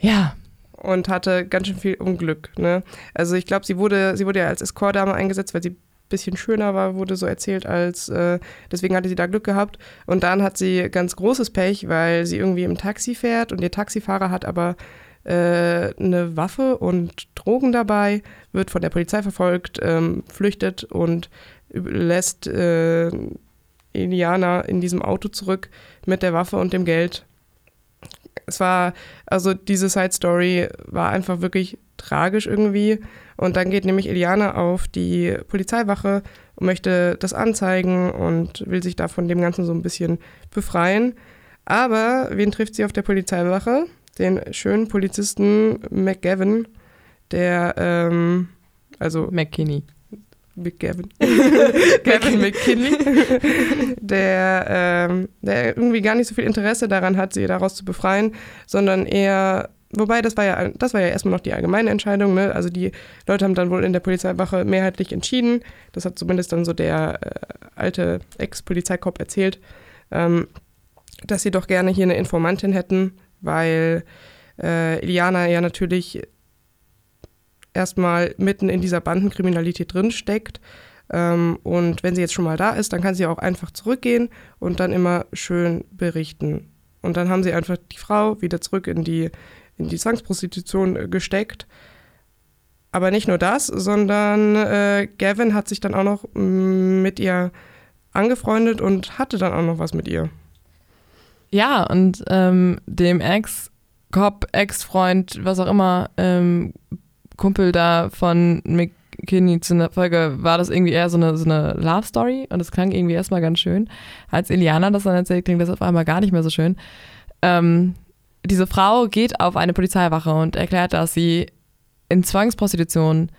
Ja. Und hatte ganz schön viel Unglück. Ne? Also ich glaube, sie wurde, sie wurde ja als Escort-Dame eingesetzt, weil sie bisschen schöner war, wurde so erzählt, als äh, deswegen hatte sie da Glück gehabt. Und dann hat sie ganz großes Pech, weil sie irgendwie im Taxi fährt und ihr Taxifahrer hat aber äh, eine Waffe und Drogen dabei, wird von der Polizei verfolgt, ähm, flüchtet und lässt äh, Iliana in diesem Auto zurück mit der Waffe und dem Geld. Es war, also diese Side Story war einfach wirklich tragisch irgendwie. Und dann geht nämlich Eliana auf die Polizeiwache und möchte das anzeigen und will sich da von dem Ganzen so ein bisschen befreien. Aber wen trifft sie auf der Polizeiwache? Den schönen Polizisten McGavin, der, ähm, also. McKinney. McGavin. Gavin McKinney, der, ähm, der irgendwie gar nicht so viel Interesse daran hat, sie daraus zu befreien, sondern eher Wobei, das war ja, das war ja erstmal noch die allgemeine Entscheidung. Ne? Also die Leute haben dann wohl in der Polizeiwache mehrheitlich entschieden. Das hat zumindest dann so der äh, alte Ex-Polizeikopf erzählt, ähm, dass sie doch gerne hier eine Informantin hätten, weil äh, Iliana ja natürlich erstmal mitten in dieser Bandenkriminalität drinsteckt. Ähm, und wenn sie jetzt schon mal da ist, dann kann sie auch einfach zurückgehen und dann immer schön berichten. Und dann haben sie einfach die Frau wieder zurück in die in die Zwangsprostitution äh, gesteckt. Aber nicht nur das, sondern äh, Gavin hat sich dann auch noch mm, mit ihr angefreundet und hatte dann auch noch was mit ihr. Ja, und ähm, dem Ex-Cop, Ex-Freund, was auch immer, ähm, Kumpel da von McKinney zu einer Folge, war das irgendwie eher so eine, so eine Love-Story und es klang irgendwie erstmal ganz schön. Als Iliana das dann erzählt, klingt das auf einmal gar nicht mehr so schön. Ähm, diese Frau geht auf eine Polizeiwache und erklärt, dass sie in Zwangsprostitution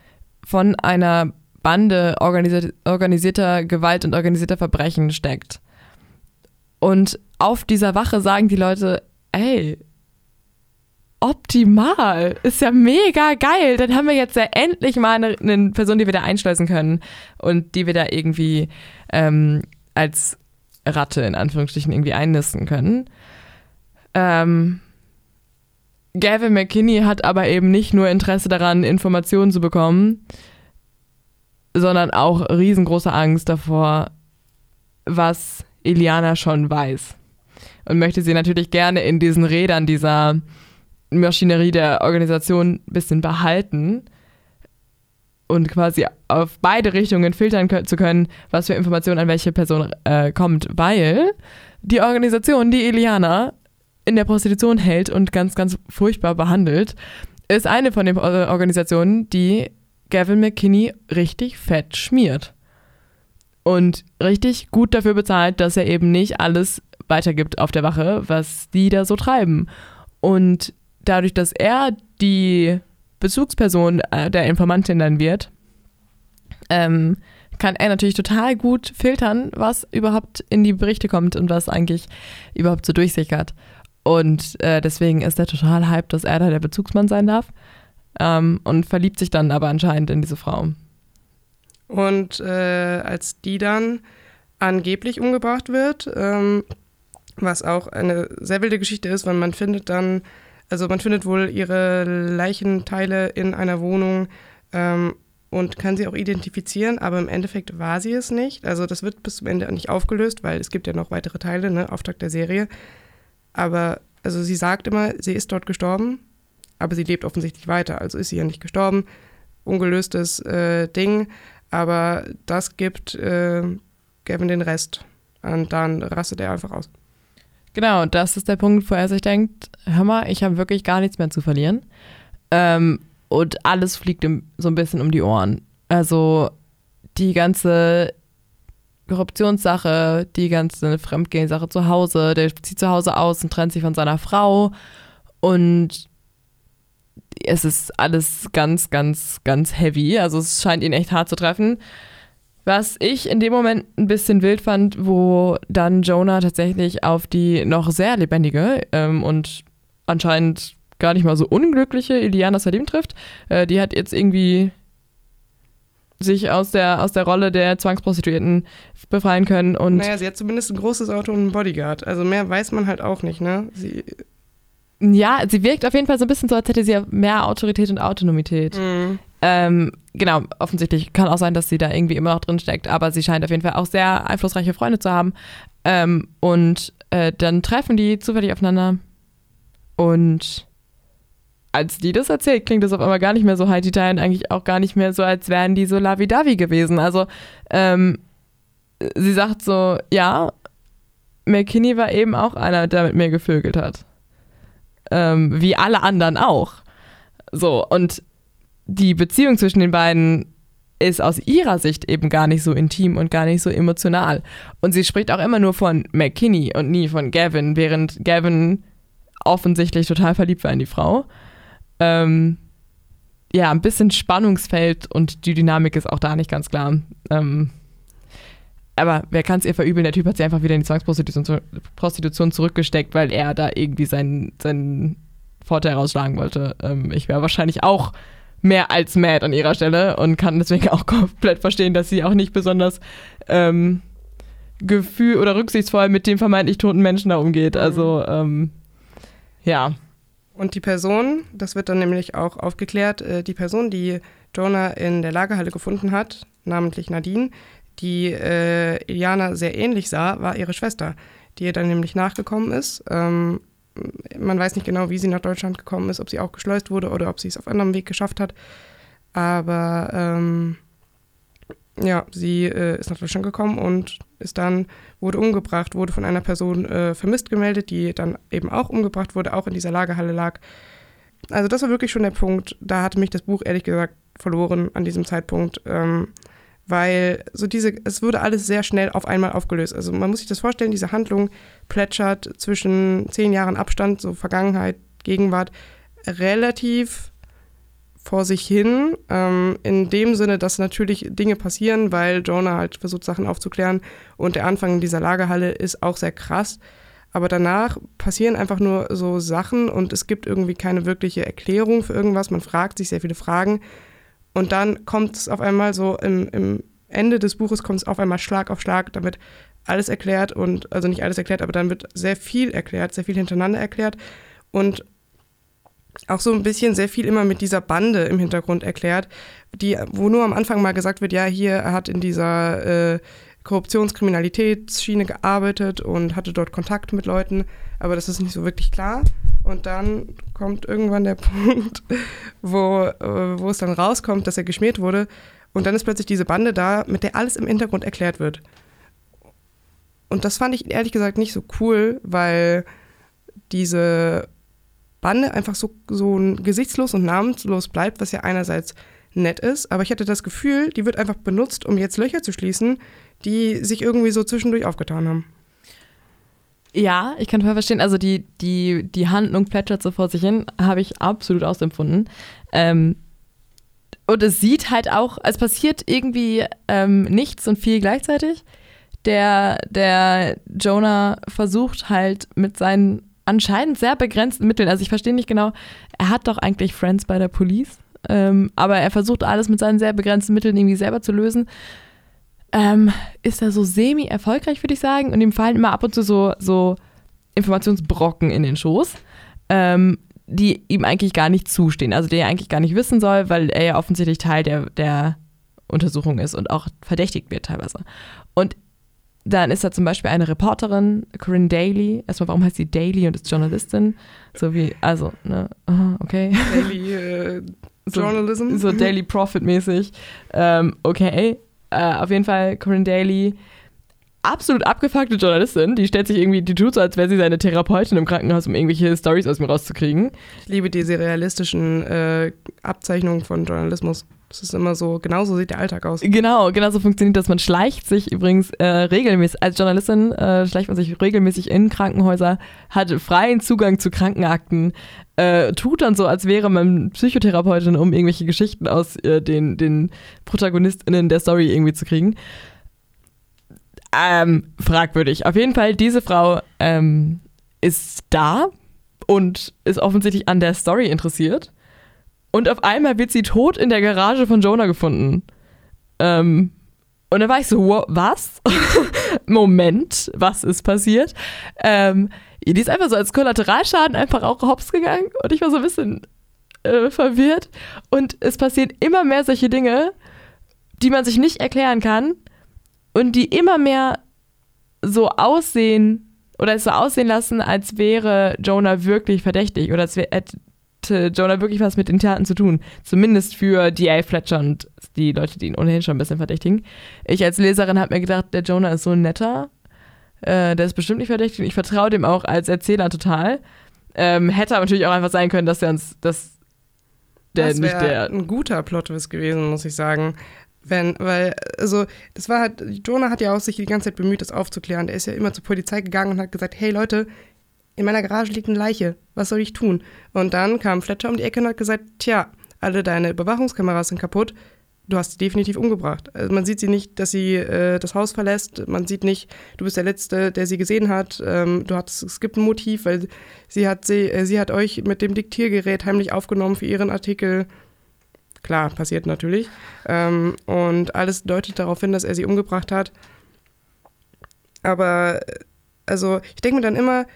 von einer Bande organisier organisierter Gewalt und organisierter Verbrechen steckt. Und auf dieser Wache sagen die Leute, ey, optimal, ist ja mega geil. Dann haben wir jetzt ja endlich mal eine, eine Person, die wir da einschleusen können und die wir da irgendwie ähm, als Ratte in Anführungsstrichen irgendwie einnisten können. Ähm, Gavin McKinney hat aber eben nicht nur Interesse daran, Informationen zu bekommen, sondern auch riesengroße Angst davor, was Iliana schon weiß. Und möchte sie natürlich gerne in diesen Rädern dieser Maschinerie der Organisation ein bisschen behalten und quasi auf beide Richtungen filtern zu können, was für Informationen an welche Person äh, kommt, weil die Organisation, die Iliana in der Prostitution hält und ganz, ganz furchtbar behandelt, ist eine von den Organisationen, die Gavin McKinney richtig fett schmiert. Und richtig gut dafür bezahlt, dass er eben nicht alles weitergibt auf der Wache, was die da so treiben. Und dadurch, dass er die Bezugsperson äh, der Informantin dann wird, ähm, kann er natürlich total gut filtern, was überhaupt in die Berichte kommt und was eigentlich überhaupt so durchsickert. Und äh, deswegen ist er total hyped, dass er da der Bezugsmann sein darf. Ähm, und verliebt sich dann aber anscheinend in diese Frau. Und äh, als die dann angeblich umgebracht wird, ähm, was auch eine sehr wilde Geschichte ist, weil man findet dann, also man findet wohl ihre Leichenteile in einer Wohnung ähm, und kann sie auch identifizieren, aber im Endeffekt war sie es nicht. Also das wird bis zum Ende nicht aufgelöst, weil es gibt ja noch weitere Teile, ne, Auftakt der Serie. Aber also sie sagt immer, sie ist dort gestorben, aber sie lebt offensichtlich weiter, also ist sie ja nicht gestorben. Ungelöstes äh, Ding, aber das gibt äh, Gavin den Rest. Und dann rastet er einfach aus. Genau, das ist der Punkt, wo er sich denkt, hör mal, ich habe wirklich gar nichts mehr zu verlieren. Ähm, und alles fliegt ihm so ein bisschen um die Ohren. Also die ganze Korruptionssache, die ganze Fremdgehen-Sache zu Hause, der zieht zu Hause aus und trennt sich von seiner Frau und es ist alles ganz, ganz, ganz heavy. Also es scheint ihn echt hart zu treffen. Was ich in dem Moment ein bisschen wild fand, wo dann Jonah tatsächlich auf die noch sehr lebendige ähm, und anscheinend gar nicht mal so unglückliche Iliana Salim trifft. Äh, die hat jetzt irgendwie sich aus der, aus der Rolle der Zwangsprostituierten befreien können. Und naja, sie hat zumindest ein großes Auto und einen Bodyguard. Also mehr weiß man halt auch nicht, ne? Sie ja, sie wirkt auf jeden Fall so ein bisschen so, als hätte sie mehr Autorität und Autonomität. Mhm. Ähm, genau, offensichtlich kann auch sein, dass sie da irgendwie immer noch drin steckt, aber sie scheint auf jeden Fall auch sehr einflussreiche Freunde zu haben. Ähm, und äh, dann treffen die zufällig aufeinander und als die das erzählt, klingt das auf einmal gar nicht mehr so Heidi Dai und eigentlich auch gar nicht mehr so, als wären die so lavi-davi gewesen. Also, ähm, sie sagt so, ja, McKinney war eben auch einer, der mit mir gevögelt hat. Ähm, wie alle anderen auch. So, und die Beziehung zwischen den beiden ist aus ihrer Sicht eben gar nicht so intim und gar nicht so emotional. Und sie spricht auch immer nur von McKinney und nie von Gavin, während Gavin offensichtlich total verliebt war in die Frau. Ähm, ja, ein bisschen Spannungsfeld und die Dynamik ist auch da nicht ganz klar. Ähm, aber wer kann es ihr verübeln? Der Typ hat sie einfach wieder in die Zwangsprostitution Prostitution zurückgesteckt, weil er da irgendwie seinen, seinen Vorteil rausschlagen wollte. Ähm, ich wäre wahrscheinlich auch mehr als mad an ihrer Stelle und kann deswegen auch komplett verstehen, dass sie auch nicht besonders ähm, gefühl- oder rücksichtsvoll mit dem vermeintlich toten Menschen da umgeht. Also, ähm, ja. Und die Person, das wird dann nämlich auch aufgeklärt, äh, die Person, die Jonah in der Lagerhalle gefunden hat, namentlich Nadine, die äh, Iliana sehr ähnlich sah, war ihre Schwester, die ihr dann nämlich nachgekommen ist. Ähm, man weiß nicht genau, wie sie nach Deutschland gekommen ist, ob sie auch geschleust wurde oder ob sie es auf anderem Weg geschafft hat. Aber ähm, ja, sie äh, ist nach Deutschland gekommen und ist dann, wurde umgebracht, wurde von einer Person äh, vermisst gemeldet, die dann eben auch umgebracht wurde, auch in dieser Lagerhalle lag. Also das war wirklich schon der Punkt, da hatte mich das Buch ehrlich gesagt verloren an diesem Zeitpunkt, ähm, weil so diese, es wurde alles sehr schnell auf einmal aufgelöst. Also man muss sich das vorstellen, diese Handlung plätschert zwischen zehn Jahren Abstand, so Vergangenheit, Gegenwart, relativ vor sich hin, ähm, in dem Sinne, dass natürlich Dinge passieren, weil Jonah halt versucht, Sachen aufzuklären und der Anfang in dieser Lagerhalle ist auch sehr krass. Aber danach passieren einfach nur so Sachen und es gibt irgendwie keine wirkliche Erklärung für irgendwas. Man fragt sich sehr viele Fragen und dann kommt es auf einmal so im, im Ende des Buches kommt es auf einmal Schlag auf Schlag, damit alles erklärt und, also nicht alles erklärt, aber dann wird sehr viel erklärt, sehr viel hintereinander erklärt und auch so ein bisschen sehr viel immer mit dieser Bande im Hintergrund erklärt, die, wo nur am Anfang mal gesagt wird, ja, hier, er hat in dieser äh, Korruptionskriminalitätsschiene gearbeitet und hatte dort Kontakt mit Leuten, aber das ist nicht so wirklich klar. Und dann kommt irgendwann der Punkt, wo, äh, wo es dann rauskommt, dass er geschmiert wurde. Und dann ist plötzlich diese Bande da, mit der alles im Hintergrund erklärt wird. Und das fand ich ehrlich gesagt nicht so cool, weil diese Bande einfach so, so gesichtslos und namenslos bleibt, was ja einerseits nett ist, aber ich hatte das Gefühl, die wird einfach benutzt, um jetzt Löcher zu schließen, die sich irgendwie so zwischendurch aufgetan haben. Ja, ich kann voll verstehen. Also die, die, die Handlung plätschert so vor sich hin, habe ich absolut ausempfunden. Ähm, und es sieht halt auch, es passiert irgendwie ähm, nichts und viel gleichzeitig. Der, der Jonah versucht halt mit seinen anscheinend sehr begrenzten Mitteln. Also ich verstehe nicht genau, er hat doch eigentlich Friends bei der Police, ähm, aber er versucht alles mit seinen sehr begrenzten Mitteln irgendwie selber zu lösen. Ähm, ist er so semi-erfolgreich, würde ich sagen. Und ihm fallen immer ab und zu so, so Informationsbrocken in den Schoß. Ähm, die ihm eigentlich gar nicht zustehen, also die er eigentlich gar nicht wissen soll, weil er ja offensichtlich Teil der, der Untersuchung ist und auch verdächtigt wird teilweise. Und dann ist da zum Beispiel eine Reporterin, Corinne Daly. Erstmal, warum heißt sie Daly und ist Journalistin? So wie, also, ne, okay. Daily äh, Journalism. So, so Daily Profit-mäßig. Ähm, okay. Äh, auf jeden Fall Corinne Daly absolut abgefuckte Journalistin, die stellt sich irgendwie, die tut so, als wäre sie seine Therapeutin im Krankenhaus, um irgendwelche Stories aus mir rauszukriegen. Ich liebe diese realistischen äh, Abzeichnungen von Journalismus. Das ist immer so, genauso sieht der Alltag aus. Genau, genau so funktioniert das. Man schleicht sich übrigens äh, regelmäßig, als Journalistin äh, schleicht man sich regelmäßig in Krankenhäuser, hat freien Zugang zu Krankenakten, äh, tut dann so, als wäre man Psychotherapeutin, um irgendwelche Geschichten aus äh, den, den ProtagonistInnen der Story irgendwie zu kriegen. Ähm, fragwürdig. Auf jeden Fall, diese Frau ähm, ist da und ist offensichtlich an der Story interessiert. Und auf einmal wird sie tot in der Garage von Jonah gefunden. Ähm, und dann war ich so, was? Moment, was ist passiert? Ähm, die ist einfach so als Kollateralschaden einfach auch hops gegangen und ich war so ein bisschen äh, verwirrt. Und es passieren immer mehr solche Dinge, die man sich nicht erklären kann und die immer mehr so aussehen oder es so aussehen lassen, als wäre Jonah wirklich verdächtig oder als hätte Jonah wirklich was mit den Taten zu tun. Zumindest für D.A. Fletcher und die Leute, die ihn ohnehin schon ein bisschen verdächtigen. Ich als Leserin habe mir gedacht, der Jonah ist so ein netter. Äh, der ist bestimmt nicht verdächtig und ich vertraue dem auch als Erzähler total. Ähm, hätte aber natürlich auch einfach sein können, dass er uns, dass der das nicht der. ein guter Plot-Twist gewesen, muss ich sagen. Wenn, weil, also, das war halt, Jonah hat ja auch sich die ganze Zeit bemüht, das aufzuklären. Der ist ja immer zur Polizei gegangen und hat gesagt, hey Leute, in meiner Garage liegt eine Leiche, was soll ich tun? Und dann kam Fletcher um die Ecke und hat gesagt, tja, alle deine Überwachungskameras sind kaputt, du hast sie definitiv umgebracht. Also man sieht sie nicht, dass sie äh, das Haus verlässt, man sieht nicht, du bist der Letzte, der sie gesehen hat, ähm, du hast, es gibt ein Motiv, weil sie hat, sie, äh, sie hat euch mit dem Diktiergerät heimlich aufgenommen für ihren Artikel, Klar, passiert natürlich. Ähm, und alles deutet darauf hin, dass er sie umgebracht hat. Aber, also, ich denke mir dann immer,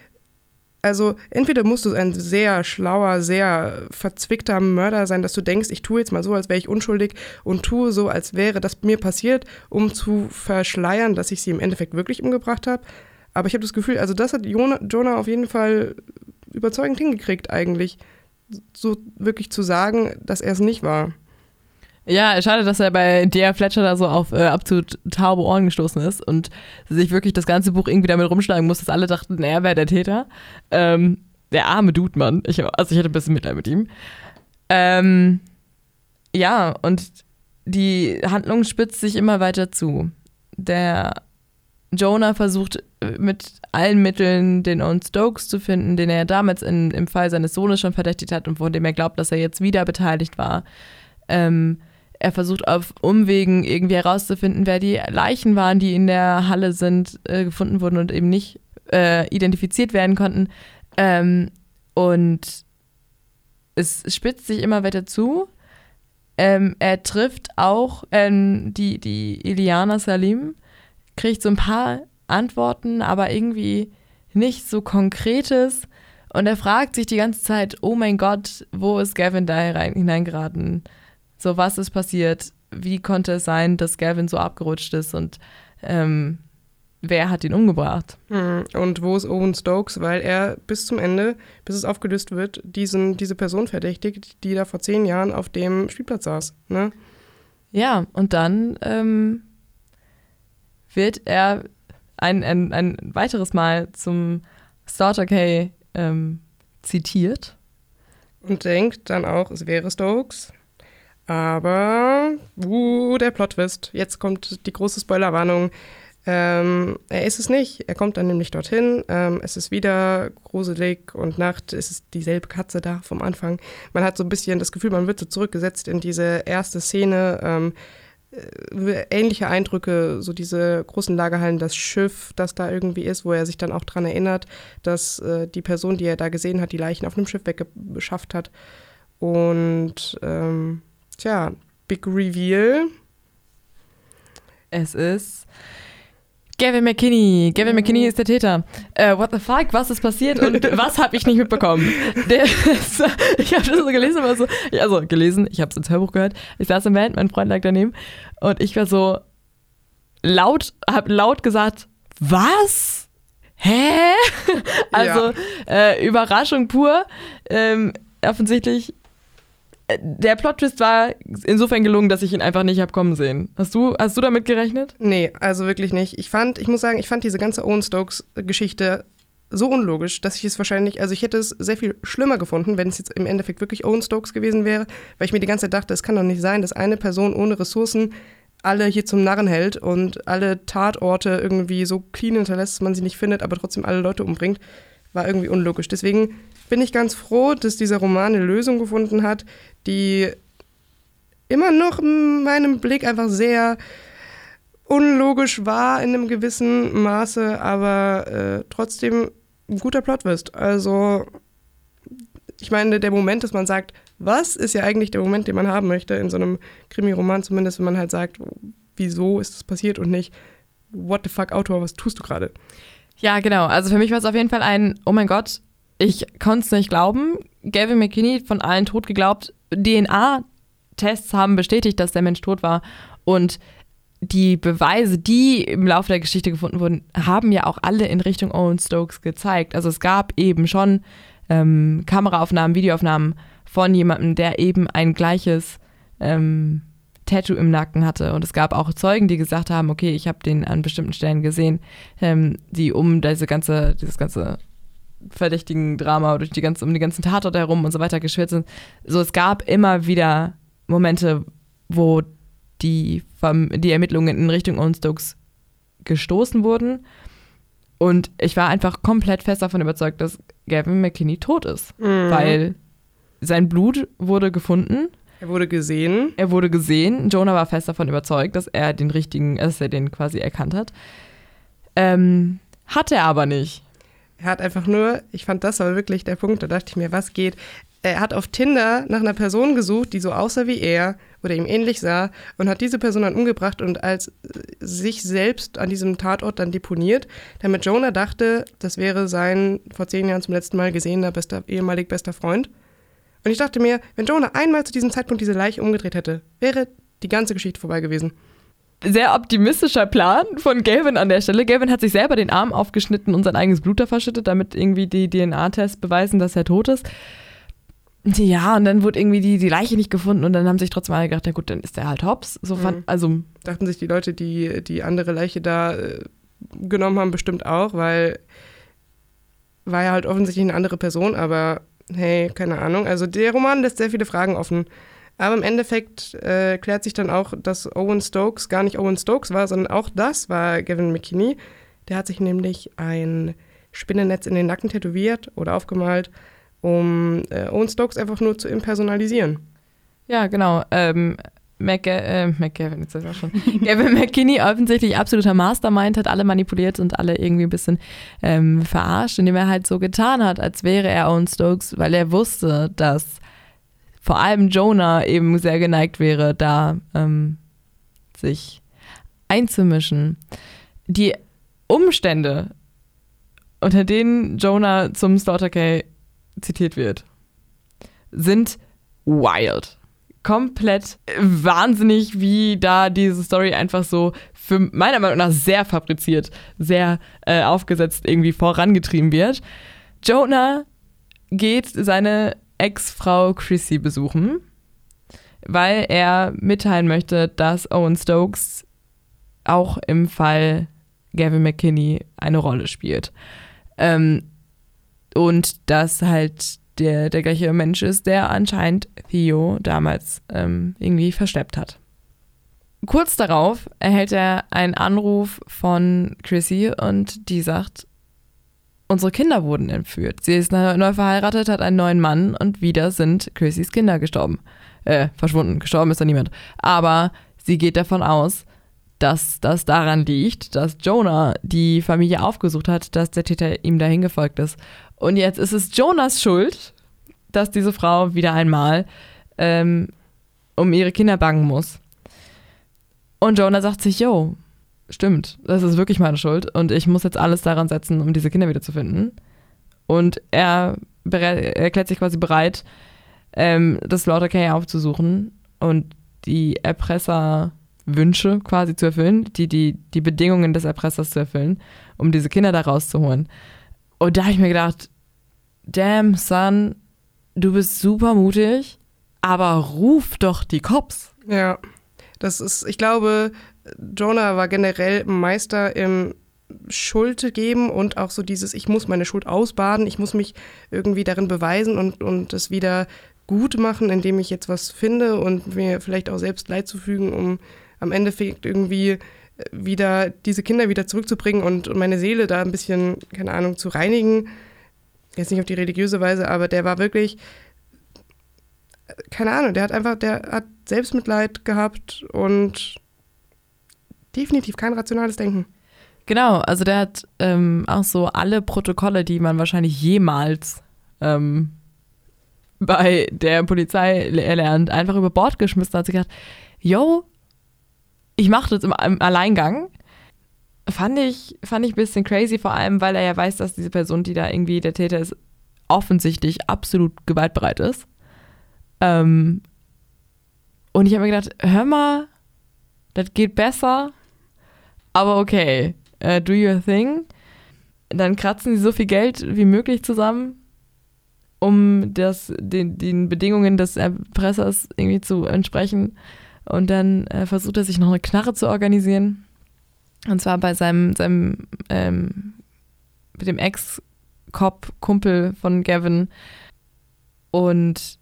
also entweder musst du ein sehr schlauer, sehr verzwickter Mörder sein, dass du denkst, ich tue jetzt mal so, als wäre ich unschuldig und tue so, als wäre das mir passiert, um zu verschleiern, dass ich sie im Endeffekt wirklich umgebracht habe. Aber ich habe das Gefühl, also das hat Jonah auf jeden Fall überzeugend hingekriegt eigentlich, so wirklich zu sagen, dass er es nicht war. Ja, schade, dass er bei der Fletcher da so auf äh, absolut taube Ohren gestoßen ist und sich wirklich das ganze Buch irgendwie damit rumschlagen muss, dass alle dachten, er wäre der Täter. Ähm, der arme Dude, Mann. Ich, also ich hatte ein bisschen Mitleid mit ihm. Ähm, ja, und die Handlung spitzt sich immer weiter zu. Der Jonah versucht mit allen Mitteln den Owen Stokes zu finden, den er damals in, im Fall seines Sohnes schon verdächtigt hat und von dem er glaubt, dass er jetzt wieder beteiligt war. Ähm, er versucht auf Umwegen irgendwie herauszufinden, wer die Leichen waren, die in der Halle sind, äh, gefunden wurden und eben nicht äh, identifiziert werden konnten. Ähm, und es spitzt sich immer weiter zu. Ähm, er trifft auch ähm, die, die Iliana Salim, kriegt so ein paar Antworten, aber irgendwie nicht so konkretes. Und er fragt sich die ganze Zeit, oh mein Gott, wo ist Gavin da hineingeraten? So, was ist passiert? Wie konnte es sein, dass Gavin so abgerutscht ist und ähm, wer hat ihn umgebracht? Hm, und wo ist Owen Stokes? Weil er bis zum Ende, bis es aufgelöst wird, diesen, diese Person verdächtigt, die da vor zehn Jahren auf dem Spielplatz saß. Ne? Ja, und dann ähm, wird er ein, ein, ein weiteres Mal zum Starter K ähm, zitiert. Und denkt dann auch, es wäre Stokes. Aber, uh, der Plot-Twist. Jetzt kommt die große Spoilerwarnung. Ähm, er ist es nicht. Er kommt dann nämlich dorthin. Ähm, es ist wieder gruselig und Nacht. Es ist dieselbe Katze da vom Anfang. Man hat so ein bisschen das Gefühl, man wird so zurückgesetzt in diese erste Szene. Ähm, äh, ähnliche Eindrücke, so diese großen Lagerhallen, das Schiff, das da irgendwie ist, wo er sich dann auch dran erinnert, dass äh, die Person, die er da gesehen hat, die Leichen auf einem Schiff weggeschafft hat. Und ähm, Tja, Big Reveal. Es ist Gavin McKinney. Gavin McKinney ist der Täter. Äh, what the fuck? Was ist passiert und was habe ich nicht mitbekommen? Der, ich habe das so gelesen, aber so, also gelesen, ich habe es ins Hörbuch gehört. Ich saß im Band, mein Freund lag daneben und ich war so laut, habe laut gesagt, was? Hä? Also ja. äh, Überraschung pur. Ähm, offensichtlich der Plot-Twist war insofern gelungen, dass ich ihn einfach nicht habe kommen sehen. Hast du, hast du damit gerechnet? Nee, also wirklich nicht. Ich fand, ich muss sagen, ich fand diese ganze Owen Stokes-Geschichte so unlogisch, dass ich es wahrscheinlich, also ich hätte es sehr viel schlimmer gefunden, wenn es jetzt im Endeffekt wirklich Owen Stokes gewesen wäre, weil ich mir die ganze Zeit dachte, es kann doch nicht sein, dass eine Person ohne Ressourcen alle hier zum Narren hält und alle Tatorte irgendwie so clean hinterlässt, dass man sie nicht findet, aber trotzdem alle Leute umbringt, war irgendwie unlogisch. Deswegen bin ich ganz froh, dass dieser Roman eine Lösung gefunden hat, die immer noch in meinem Blick einfach sehr unlogisch war in einem gewissen Maße, aber äh, trotzdem ein guter Plotwist. Also, ich meine, der Moment, dass man sagt, was ist ja eigentlich der Moment, den man haben möchte in so einem Krimi-Roman, zumindest wenn man halt sagt, wieso ist das passiert und nicht, what the fuck, Autor, was tust du gerade? Ja, genau. Also für mich war es auf jeden Fall ein, oh mein Gott, ich konnte es nicht glauben. Gavin McKinney von allen tot geglaubt. DNA-Tests haben bestätigt, dass der Mensch tot war. Und die Beweise, die im Laufe der Geschichte gefunden wurden, haben ja auch alle in Richtung Owen Stokes gezeigt. Also es gab eben schon ähm, Kameraaufnahmen, Videoaufnahmen von jemandem, der eben ein gleiches ähm, Tattoo im Nacken hatte. Und es gab auch Zeugen, die gesagt haben, okay, ich habe den an bestimmten Stellen gesehen, ähm, die um diese ganze, dieses ganze verdächtigen Drama durch die ganze, um die ganzen Tatorte herum und so weiter geschwirrt sind. So, es gab immer wieder Momente, wo die, die Ermittlungen in Richtung Stokes gestoßen wurden. Und ich war einfach komplett fest davon überzeugt, dass Gavin McKinney tot ist. Mhm. Weil sein Blut wurde gefunden. Er wurde gesehen. Er wurde gesehen. Jonah war fest davon überzeugt, dass er den richtigen, dass er den quasi erkannt hat. Ähm, hat er aber nicht. Er hat einfach nur, ich fand das war wirklich der Punkt, da dachte ich mir, was geht? Er hat auf Tinder nach einer Person gesucht, die so aussah wie er oder ihm ähnlich sah und hat diese Person dann umgebracht und als äh, sich selbst an diesem Tatort dann deponiert, damit Jonah dachte, das wäre sein vor zehn Jahren zum letzten Mal gesehener bester, ehemalig bester Freund. Und ich dachte mir, wenn Jonah einmal zu diesem Zeitpunkt diese Leiche umgedreht hätte, wäre die ganze Geschichte vorbei gewesen sehr optimistischer Plan von Gavin an der Stelle. Gavin hat sich selber den Arm aufgeschnitten und sein eigenes Blut da verschüttet, damit irgendwie die DNA-Tests beweisen, dass er tot ist. Ja, und dann wurde irgendwie die, die Leiche nicht gefunden und dann haben sich trotzdem alle gedacht, na gut, dann ist der halt hops. So fand, mhm. also Dachten sich die Leute, die die andere Leiche da äh, genommen haben, bestimmt auch, weil war ja halt offensichtlich eine andere Person, aber hey, keine Ahnung. Also der Roman lässt sehr viele Fragen offen. Aber im Endeffekt äh, klärt sich dann auch, dass Owen Stokes gar nicht Owen Stokes war, sondern auch das war Gavin McKinney. Der hat sich nämlich ein Spinnennetz in den Nacken tätowiert oder aufgemalt, um äh, Owen Stokes einfach nur zu impersonalisieren. Ja, genau. Ähm, Mac, äh, McGavin, jetzt auch schon. Gavin McKinney, offensichtlich absoluter Mastermind, hat alle manipuliert und alle irgendwie ein bisschen ähm, verarscht, indem er halt so getan hat, als wäre er Owen Stokes, weil er wusste, dass vor allem Jonah eben sehr geneigt wäre, da ähm, sich einzumischen. Die Umstände, unter denen Jonah zum Slaughter K zitiert wird, sind wild. Komplett wahnsinnig, wie da diese Story einfach so für meiner Meinung nach sehr fabriziert, sehr äh, aufgesetzt irgendwie vorangetrieben wird. Jonah geht seine Ex-Frau Chrissy besuchen, weil er mitteilen möchte, dass Owen Stokes auch im Fall Gavin McKinney eine Rolle spielt. Ähm, und dass halt der, der gleiche Mensch ist, der anscheinend Theo damals ähm, irgendwie verschleppt hat. Kurz darauf erhält er einen Anruf von Chrissy und die sagt, Unsere Kinder wurden entführt. Sie ist neu verheiratet, hat einen neuen Mann und wieder sind Chrissys Kinder gestorben. Äh, verschwunden. Gestorben ist da niemand. Aber sie geht davon aus, dass das daran liegt, dass Jonah die Familie aufgesucht hat, dass der Täter ihm dahin gefolgt ist. Und jetzt ist es Jonas Schuld, dass diese Frau wieder einmal ähm, um ihre Kinder bangen muss. Und Jonah sagt sich, yo, stimmt, das ist wirklich meine Schuld und ich muss jetzt alles daran setzen, um diese Kinder wiederzufinden. Und er erklärt sich quasi bereit, ähm, das Slaughter aufzusuchen und die Erpresserwünsche quasi zu erfüllen, die, die, die Bedingungen des Erpressers zu erfüllen, um diese Kinder da rauszuholen. Und da habe ich mir gedacht, damn, son, du bist super mutig, aber ruf doch die Cops. Ja, das ist, ich glaube, Jonah war generell Meister im Schuld geben und auch so dieses, ich muss meine Schuld ausbaden, ich muss mich irgendwie darin beweisen und, und das wieder gut machen, indem ich jetzt was finde und mir vielleicht auch selbst Leid zufügen, um am Endeffekt irgendwie äh, wieder diese Kinder wieder zurückzubringen und, und meine Seele da ein bisschen, keine Ahnung, zu reinigen. Jetzt nicht auf die religiöse Weise, aber der war wirklich, äh, keine Ahnung, der hat einfach, der hat Selbstmitleid gehabt und definitiv kein rationales Denken. Genau, also der hat ähm, auch so alle Protokolle, die man wahrscheinlich jemals ähm, bei der Polizei erlernt, einfach über Bord geschmissen hat. Hat gedacht, yo, ich mache das im, im, Alleingang. Fand ich, fand ich ein bisschen crazy, vor allem, weil er ja weiß, dass diese Person, die da irgendwie der Täter ist, offensichtlich absolut gewaltbereit ist. Ähm, und ich habe mir gedacht, hör mal, das geht besser, aber okay, uh, do your thing. Dann kratzen sie so viel Geld wie möglich zusammen um das, den, den Bedingungen des Erpressers irgendwie zu entsprechen. Und dann äh, versucht er sich noch eine Knarre zu organisieren. Und zwar bei seinem, seinem ähm, mit dem Ex-Cop-Kumpel von Gavin. Und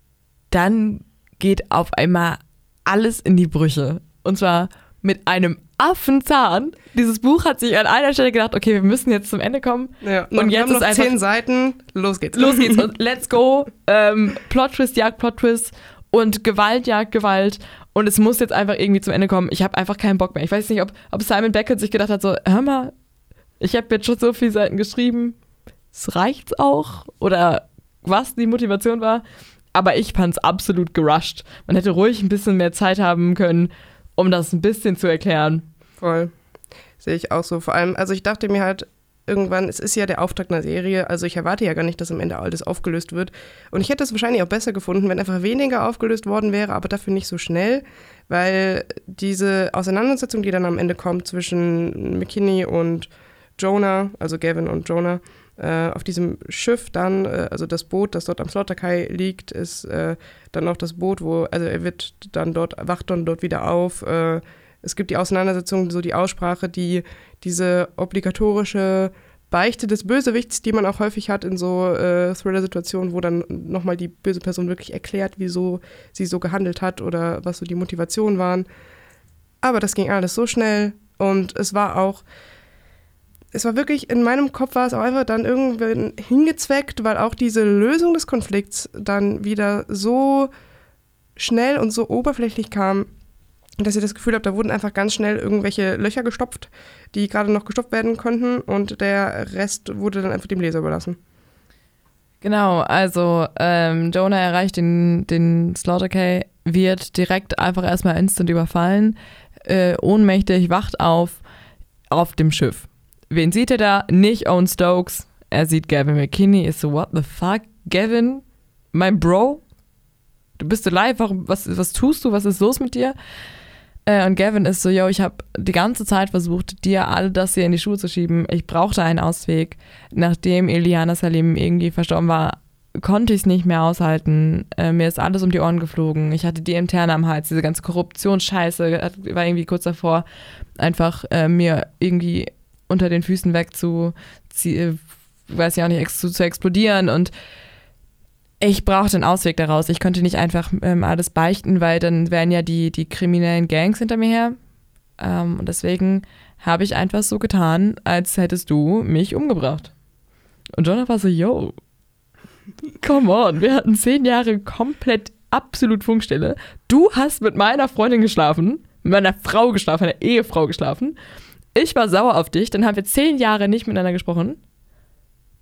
dann geht auf einmal alles in die Brüche. Und zwar mit einem Affenzahn. Dieses Buch hat sich an einer Stelle gedacht, okay, wir müssen jetzt zum Ende kommen. Ja, und jetzt ist einfach zehn Seiten, los geht's. Los geht's und let's go. Ähm, Plot Twist jagt Plot Twist und Gewalt jagt Gewalt und es muss jetzt einfach irgendwie zum Ende kommen. Ich habe einfach keinen Bock mehr. Ich weiß nicht, ob, ob Simon Beckett sich gedacht hat, so, hör mal, ich habe jetzt schon so viele Seiten geschrieben, es reicht auch oder was die Motivation war. Aber ich fand's absolut gerusht. Man hätte ruhig ein bisschen mehr Zeit haben können, um das ein bisschen zu erklären. Voll. Sehe ich auch so. Vor allem, also ich dachte mir halt, irgendwann, es ist ja der Auftakt einer Serie, also ich erwarte ja gar nicht, dass am Ende alles aufgelöst wird. Und ich hätte es wahrscheinlich auch besser gefunden, wenn einfach weniger aufgelöst worden wäre, aber dafür nicht so schnell, weil diese Auseinandersetzung, die dann am Ende kommt zwischen McKinney und Jonah, also Gavin und Jonah, äh, auf diesem Schiff dann, äh, also das Boot, das dort am Slaughterkai liegt, ist äh, dann auch das Boot, wo, also er wird dann dort, wacht dann dort wieder auf. Äh, es gibt die Auseinandersetzung, so die Aussprache, die diese obligatorische Beichte des Bösewichts, die man auch häufig hat in so äh, Thriller-Situationen, wo dann nochmal die böse Person wirklich erklärt, wieso sie so gehandelt hat oder was so die Motivationen waren. Aber das ging alles so schnell und es war auch, es war wirklich, in meinem Kopf war es auch einfach dann irgendwann hingezweckt, weil auch diese Lösung des Konflikts dann wieder so schnell und so oberflächlich kam, dass ich das Gefühl habe, da wurden einfach ganz schnell irgendwelche Löcher gestopft, die gerade noch gestopft werden konnten und der Rest wurde dann einfach dem Leser überlassen. Genau, also ähm, Jonah erreicht den, den Slaughter K, wird direkt einfach erstmal instant überfallen, äh, ohnmächtig, wacht auf auf dem Schiff. Wen sieht er da? Nicht Owen Stokes. Er sieht Gavin McKinney, ist so, what the fuck? Gavin, mein Bro? Du bist alive, warum, was, was tust du? Was ist los mit dir? Äh, und Gavin ist so, yo, ich habe die ganze Zeit versucht, dir all das hier in die Schuhe zu schieben. Ich brauchte einen Ausweg. Nachdem Iliana Salim irgendwie verstorben war, konnte ich es nicht mehr aushalten. Äh, mir ist alles um die Ohren geflogen. Ich hatte die interne am Hals, diese ganze Korruptionsscheiße war irgendwie kurz davor, einfach äh, mir irgendwie unter den Füßen weg zu, äh, weiß ich auch nicht, zu, zu explodieren und ich brauchte einen Ausweg daraus. Ich konnte nicht einfach ähm, alles beichten, weil dann wären ja die, die kriminellen Gangs hinter mir her. Ähm, und deswegen habe ich einfach so getan, als hättest du mich umgebracht. Und Jonah war so, yo, come on, wir hatten zehn Jahre komplett absolut Funkstille. Du hast mit meiner Freundin geschlafen, mit meiner Frau geschlafen, meiner Ehefrau geschlafen. Ich war sauer auf dich, dann haben wir zehn Jahre nicht miteinander gesprochen.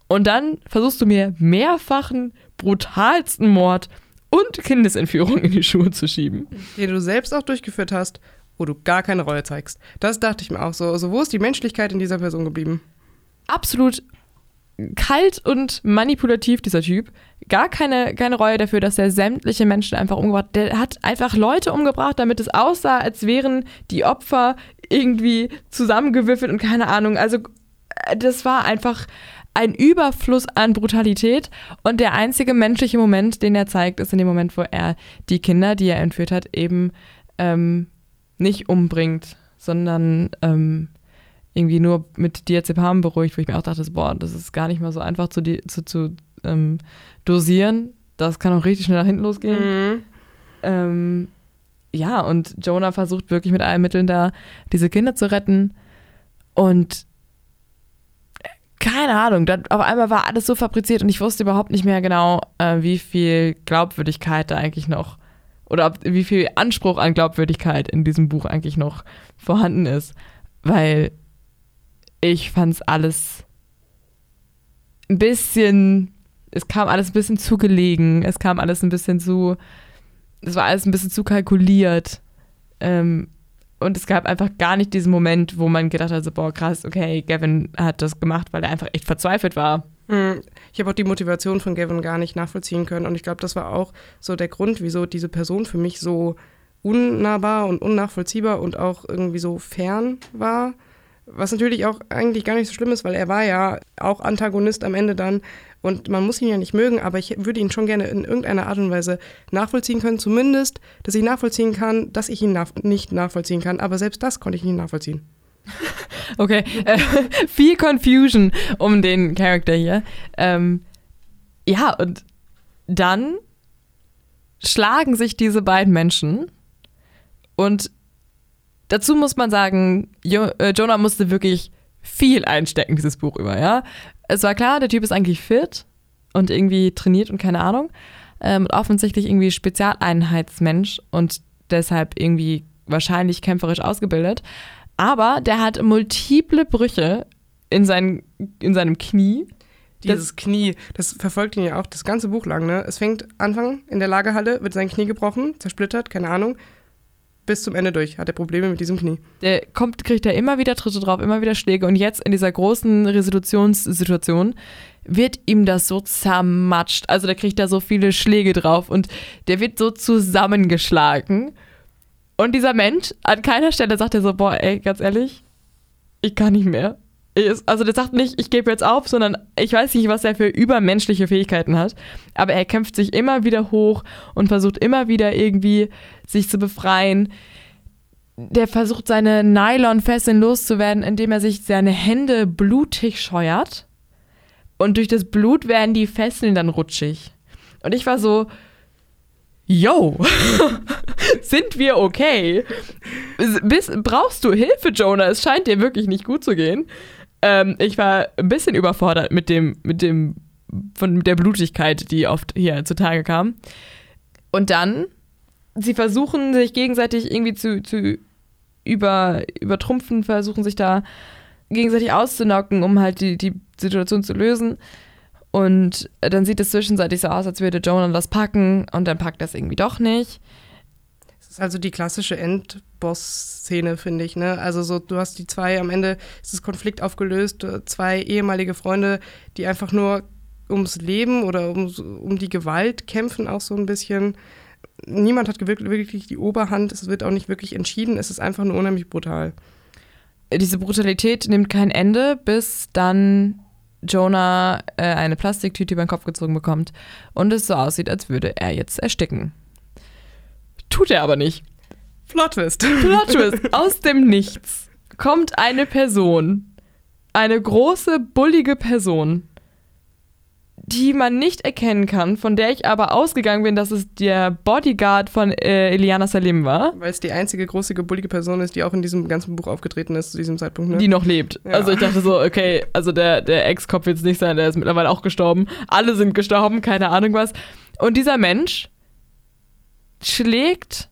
Und dann versuchst du mir mehrfachen, brutalsten Mord und Kindesentführung in die Schuhe zu schieben. Den du selbst auch durchgeführt hast wo du gar keine Reue zeigst. Das dachte ich mir auch so. Also wo ist die Menschlichkeit in dieser Person geblieben? Absolut kalt und manipulativ, dieser Typ. Gar keine, keine Reue dafür, dass er sämtliche Menschen einfach umgebracht hat. Der hat einfach Leute umgebracht, damit es aussah, als wären die Opfer irgendwie zusammengewürfelt und keine Ahnung. Also, äh, das war einfach ein Überfluss an Brutalität und der einzige menschliche Moment, den er zeigt, ist in dem Moment, wo er die Kinder, die er entführt hat, eben ähm, nicht umbringt, sondern ähm, irgendwie nur mit Diazepam beruhigt, wo ich mir auch dachte, boah, das ist gar nicht mal so einfach zu, zu, zu ähm, dosieren. Das kann auch richtig schnell nach hinten losgehen. Mhm. Ja, und Jonah versucht wirklich mit allen Mitteln da diese Kinder zu retten. Und äh, keine Ahnung, dann auf einmal war alles so fabriziert und ich wusste überhaupt nicht mehr genau, äh, wie viel Glaubwürdigkeit da eigentlich noch oder ob, wie viel Anspruch an Glaubwürdigkeit in diesem Buch eigentlich noch vorhanden ist. Weil ich fand es alles ein bisschen, es kam alles ein bisschen zu gelegen, es kam alles ein bisschen zu, es war alles ein bisschen zu kalkuliert. Ähm, und es gab einfach gar nicht diesen Moment, wo man gedacht hat, so, boah, krass, okay, Gavin hat das gemacht, weil er einfach echt verzweifelt war. Hm, ich habe auch die Motivation von Gavin gar nicht nachvollziehen können. Und ich glaube, das war auch so der Grund, wieso diese Person für mich so unnahbar und unnachvollziehbar und auch irgendwie so fern war. Was natürlich auch eigentlich gar nicht so schlimm ist, weil er war ja auch Antagonist am Ende dann und man muss ihn ja nicht mögen, aber ich würde ihn schon gerne in irgendeiner Art und Weise nachvollziehen können. Zumindest, dass ich nachvollziehen kann, dass ich ihn nach nicht nachvollziehen kann, aber selbst das konnte ich nicht nachvollziehen. Okay, äh, viel Confusion um den Charakter hier. Ähm, ja, und dann schlagen sich diese beiden Menschen und dazu muss man sagen, jo äh, Jonah musste wirklich viel einstecken, dieses Buch über, ja. Es war klar, der Typ ist eigentlich fit und irgendwie trainiert und keine Ahnung. Ähm, offensichtlich irgendwie Spezialeinheitsmensch und deshalb irgendwie wahrscheinlich kämpferisch ausgebildet. Aber der hat multiple Brüche in, sein, in seinem Knie. Dieses das, Knie, das verfolgt ihn ja auch das ganze Buch lang. Ne? Es fängt Anfang in der Lagerhalle, wird sein Knie gebrochen, zersplittert, keine Ahnung bis zum Ende durch hat er Probleme mit diesem Knie. Der kommt, kriegt er immer wieder Tritte drauf, immer wieder Schläge und jetzt in dieser großen Resolutionssituation wird ihm das so zermatscht. Also der kriegt da so viele Schläge drauf und der wird so zusammengeschlagen. Und dieser Mensch, an keiner Stelle sagt er so, boah, ey, ganz ehrlich, ich kann nicht mehr. Also der sagt nicht, ich gebe jetzt auf, sondern ich weiß nicht, was er für übermenschliche Fähigkeiten hat. Aber er kämpft sich immer wieder hoch und versucht immer wieder irgendwie sich zu befreien. Der versucht seine Nylonfesseln loszuwerden, indem er sich seine Hände blutig scheuert. Und durch das Blut werden die Fesseln dann rutschig. Und ich war so, yo, sind wir okay? Bis, brauchst du Hilfe, Jonah? Es scheint dir wirklich nicht gut zu gehen. Ähm, ich war ein bisschen überfordert mit dem, mit dem, von der Blutigkeit, die oft hier zutage kam. Und dann, sie versuchen sich gegenseitig irgendwie zu, zu über, übertrumpfen, versuchen sich da gegenseitig auszunocken, um halt die, die Situation zu lösen. Und dann sieht es zwischenzeitlich so aus, als würde Jonah das packen und dann packt es irgendwie doch nicht ist also die klassische Endboss-Szene, finde ich. Ne? Also so, du hast die zwei, am Ende ist das Konflikt aufgelöst, zwei ehemalige Freunde, die einfach nur ums Leben oder um, um die Gewalt kämpfen, auch so ein bisschen. Niemand hat wirklich die Oberhand, es wird auch nicht wirklich entschieden, es ist einfach nur unheimlich brutal. Diese Brutalität nimmt kein Ende, bis dann Jonah äh, eine Plastiktüte über den Kopf gezogen bekommt und es so aussieht, als würde er jetzt ersticken. Tut er aber nicht. Plot Twist. Plot Twist. Aus dem Nichts kommt eine Person, eine große, bullige Person, die man nicht erkennen kann, von der ich aber ausgegangen bin, dass es der Bodyguard von äh, Eliana Salim war. Weil es die einzige große, bullige Person ist, die auch in diesem ganzen Buch aufgetreten ist zu diesem Zeitpunkt. Ne? Die noch lebt. Ja. Also ich dachte so, okay, also der, der Ex-Cop wird es nicht sein, der ist mittlerweile auch gestorben. Alle sind gestorben, keine Ahnung was. Und dieser Mensch schlägt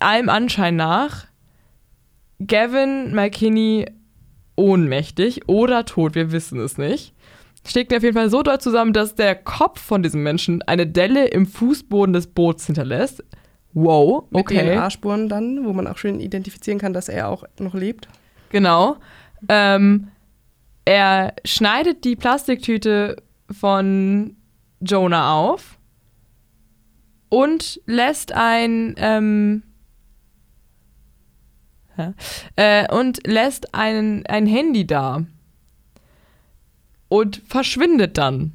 allem Anschein nach Gavin McKinney ohnmächtig oder tot, wir wissen es nicht. Schlägt auf jeden Fall so doll zusammen, dass der Kopf von diesem Menschen eine Delle im Fußboden des Boots hinterlässt. Wow, Mit okay. DNA-Spuren dann, wo man auch schön identifizieren kann, dass er auch noch lebt. Genau. Ähm, er schneidet die Plastiktüte von Jonah auf und lässt ein ähm, äh, und lässt ein, ein Handy da und verschwindet dann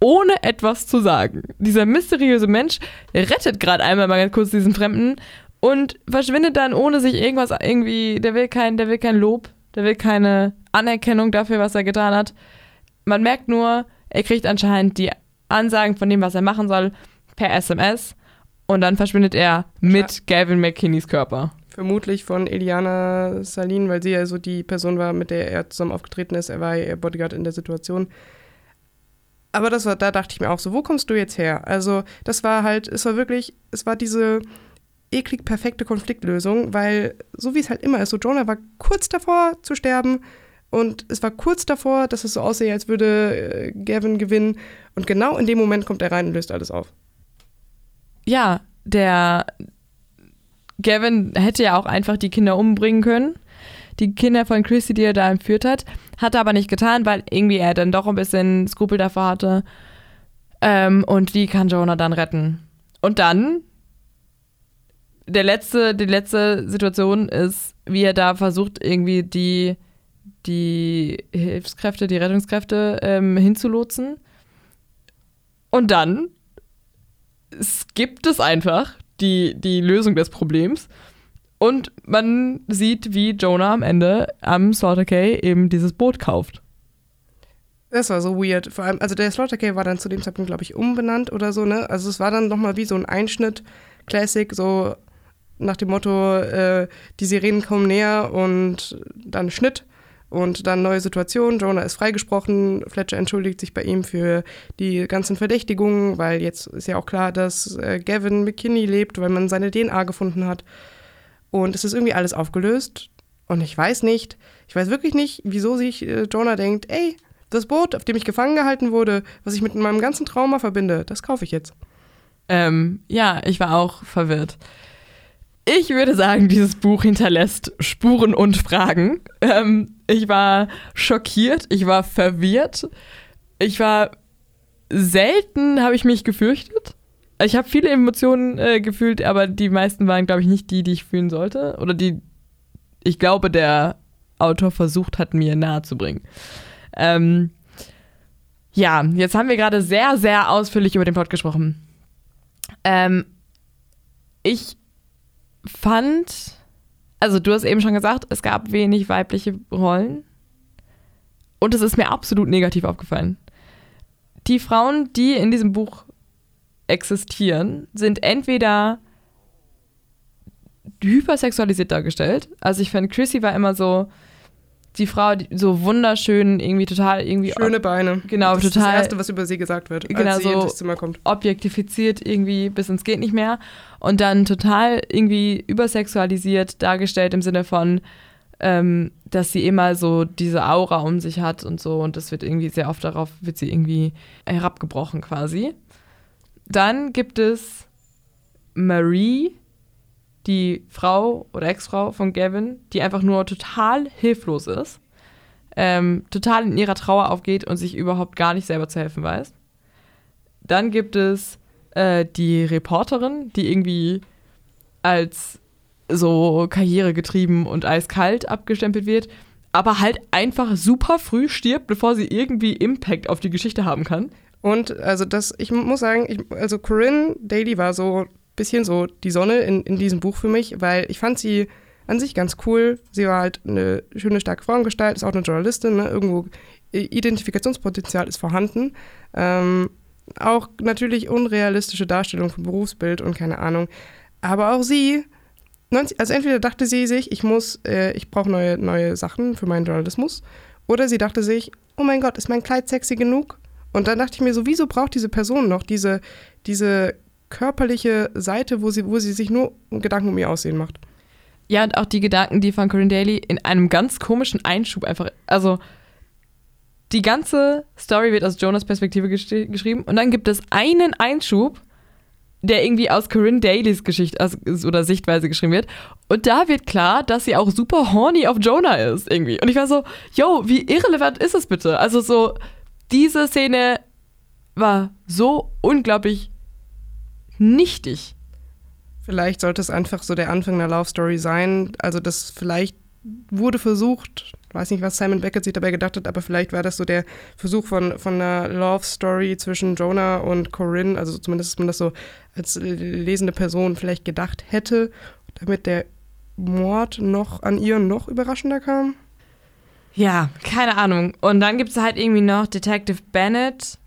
ohne etwas zu sagen. Dieser mysteriöse Mensch rettet gerade einmal mal ganz kurz diesen Fremden und verschwindet dann ohne sich irgendwas irgendwie, der will kein, der will kein Lob, der will keine Anerkennung dafür, was er getan hat. Man merkt nur, er kriegt anscheinend die Ansagen von dem, was er machen soll, per SMS und dann verschwindet er mit Gavin McKinneys Körper. Vermutlich von Eliana Salin, weil sie ja so die Person war, mit der er zusammen aufgetreten ist. Er war ja ihr Bodyguard in der Situation. Aber das war, da dachte ich mir auch so, wo kommst du jetzt her? Also, das war halt, es war wirklich, es war diese eklig perfekte Konfliktlösung, weil so wie es halt immer ist, so Jonah war kurz davor zu sterben und es war kurz davor, dass es so aussehe, als würde äh, Gavin gewinnen und genau in dem Moment kommt er rein und löst alles auf. Ja, der Gavin hätte ja auch einfach die Kinder umbringen können. Die Kinder von Chrissy, die er da entführt hat. Hat er aber nicht getan, weil irgendwie er dann doch ein bisschen Skrupel davor hatte. Ähm, und die kann Jonah dann retten. Und dann, der letzte, die letzte Situation ist, wie er da versucht, irgendwie die, die Hilfskräfte, die Rettungskräfte ähm, hinzulotsen. Und dann es gibt es einfach die, die Lösung des Problems. Und man sieht, wie Jonah am Ende am Slaughter Cay eben dieses Boot kauft. Das war so weird. Vor allem, also der Slaughter Cay war dann zu dem Zeitpunkt, glaube ich, umbenannt oder so, ne? Also es war dann nochmal wie so ein Einschnitt, Classic, so nach dem Motto, äh, die Sirenen kommen näher und dann Schnitt und dann neue Situation. Jonah ist freigesprochen, Fletcher entschuldigt sich bei ihm für die ganzen Verdächtigungen, weil jetzt ist ja auch klar, dass äh, Gavin McKinney lebt, weil man seine DNA gefunden hat. Und es ist irgendwie alles aufgelöst. Und ich weiß nicht, ich weiß wirklich nicht, wieso sich äh, Jonah denkt, ey, das Boot, auf dem ich gefangen gehalten wurde, was ich mit meinem ganzen Trauma verbinde, das kaufe ich jetzt. Ähm, ja, ich war auch verwirrt. Ich würde sagen, dieses Buch hinterlässt Spuren und Fragen. Ähm, ich war schockiert, ich war verwirrt, ich war selten, habe ich mich gefürchtet. Ich habe viele Emotionen äh, gefühlt, aber die meisten waren, glaube ich, nicht die, die ich fühlen sollte. Oder die, ich glaube, der Autor versucht hat, mir nahezubringen. Ähm, ja, jetzt haben wir gerade sehr, sehr ausführlich über den Plot gesprochen. Ähm, ich fand, also du hast eben schon gesagt, es gab wenig weibliche Rollen. Und es ist mir absolut negativ aufgefallen. Die Frauen, die in diesem Buch existieren, sind entweder hypersexualisiert dargestellt. Also ich fand, Chrissy war immer so die Frau, die so wunderschön, irgendwie total irgendwie Schöne Beine. Genau, das ist total- das Erste, was über sie gesagt wird, Genau, als sie so- ins Zimmer kommt. objektifiziert irgendwie bis ins geht nicht mehr und dann total irgendwie übersexualisiert dargestellt im Sinne von, ähm, dass sie immer so diese Aura um sich hat und so und das wird irgendwie sehr oft darauf wird sie irgendwie herabgebrochen quasi. Dann gibt es Marie, die Frau oder Ex-Frau von Gavin, die einfach nur total hilflos ist, ähm, total in ihrer Trauer aufgeht und sich überhaupt gar nicht selber zu helfen weiß. Dann gibt es äh, die Reporterin, die irgendwie als so karrieregetrieben und eiskalt abgestempelt wird, aber halt einfach super früh stirbt, bevor sie irgendwie Impact auf die Geschichte haben kann. Und also das, ich muss sagen, ich, also Corinne Daly war so bisschen so die Sonne in, in diesem Buch für mich, weil ich fand sie an sich ganz cool. Sie war halt eine schöne, starke Frauengestalt, ist auch eine Journalistin, ne? irgendwo Identifikationspotenzial ist vorhanden. Ähm, auch natürlich unrealistische Darstellung von Berufsbild und keine Ahnung. Aber auch sie, 90, also entweder dachte sie sich, ich muss, äh, ich brauche neue, neue Sachen für meinen Journalismus, oder sie dachte sich, oh mein Gott, ist mein Kleid sexy genug? Und dann dachte ich mir so, wieso braucht diese Person noch diese, diese körperliche Seite, wo sie, wo sie sich nur Gedanken um ihr Aussehen macht? Ja, und auch die Gedanken, die von Corinne Daly in einem ganz komischen Einschub einfach, also die ganze Story wird aus Jonas Perspektive gesch geschrieben und dann gibt es einen Einschub, der irgendwie aus Corinne Dalys Geschichte aus, oder Sichtweise geschrieben wird. Und da wird klar, dass sie auch super horny auf Jonah ist, irgendwie. Und ich war so, yo, wie irrelevant ist es bitte? Also so, diese Szene war so unglaublich nichtig. Vielleicht sollte es einfach so der Anfang einer Love Story sein. Also das vielleicht wurde versucht, weiß nicht, was Simon Beckett sich dabei gedacht hat, aber vielleicht war das so der Versuch von, von einer Love Story zwischen Jonah und Corinne, also zumindest, dass man das so als lesende Person vielleicht gedacht hätte, damit der Mord noch an ihr noch überraschender kam. Ja, keine Ahnung. Und dann gibt es halt irgendwie noch Detective Bennett,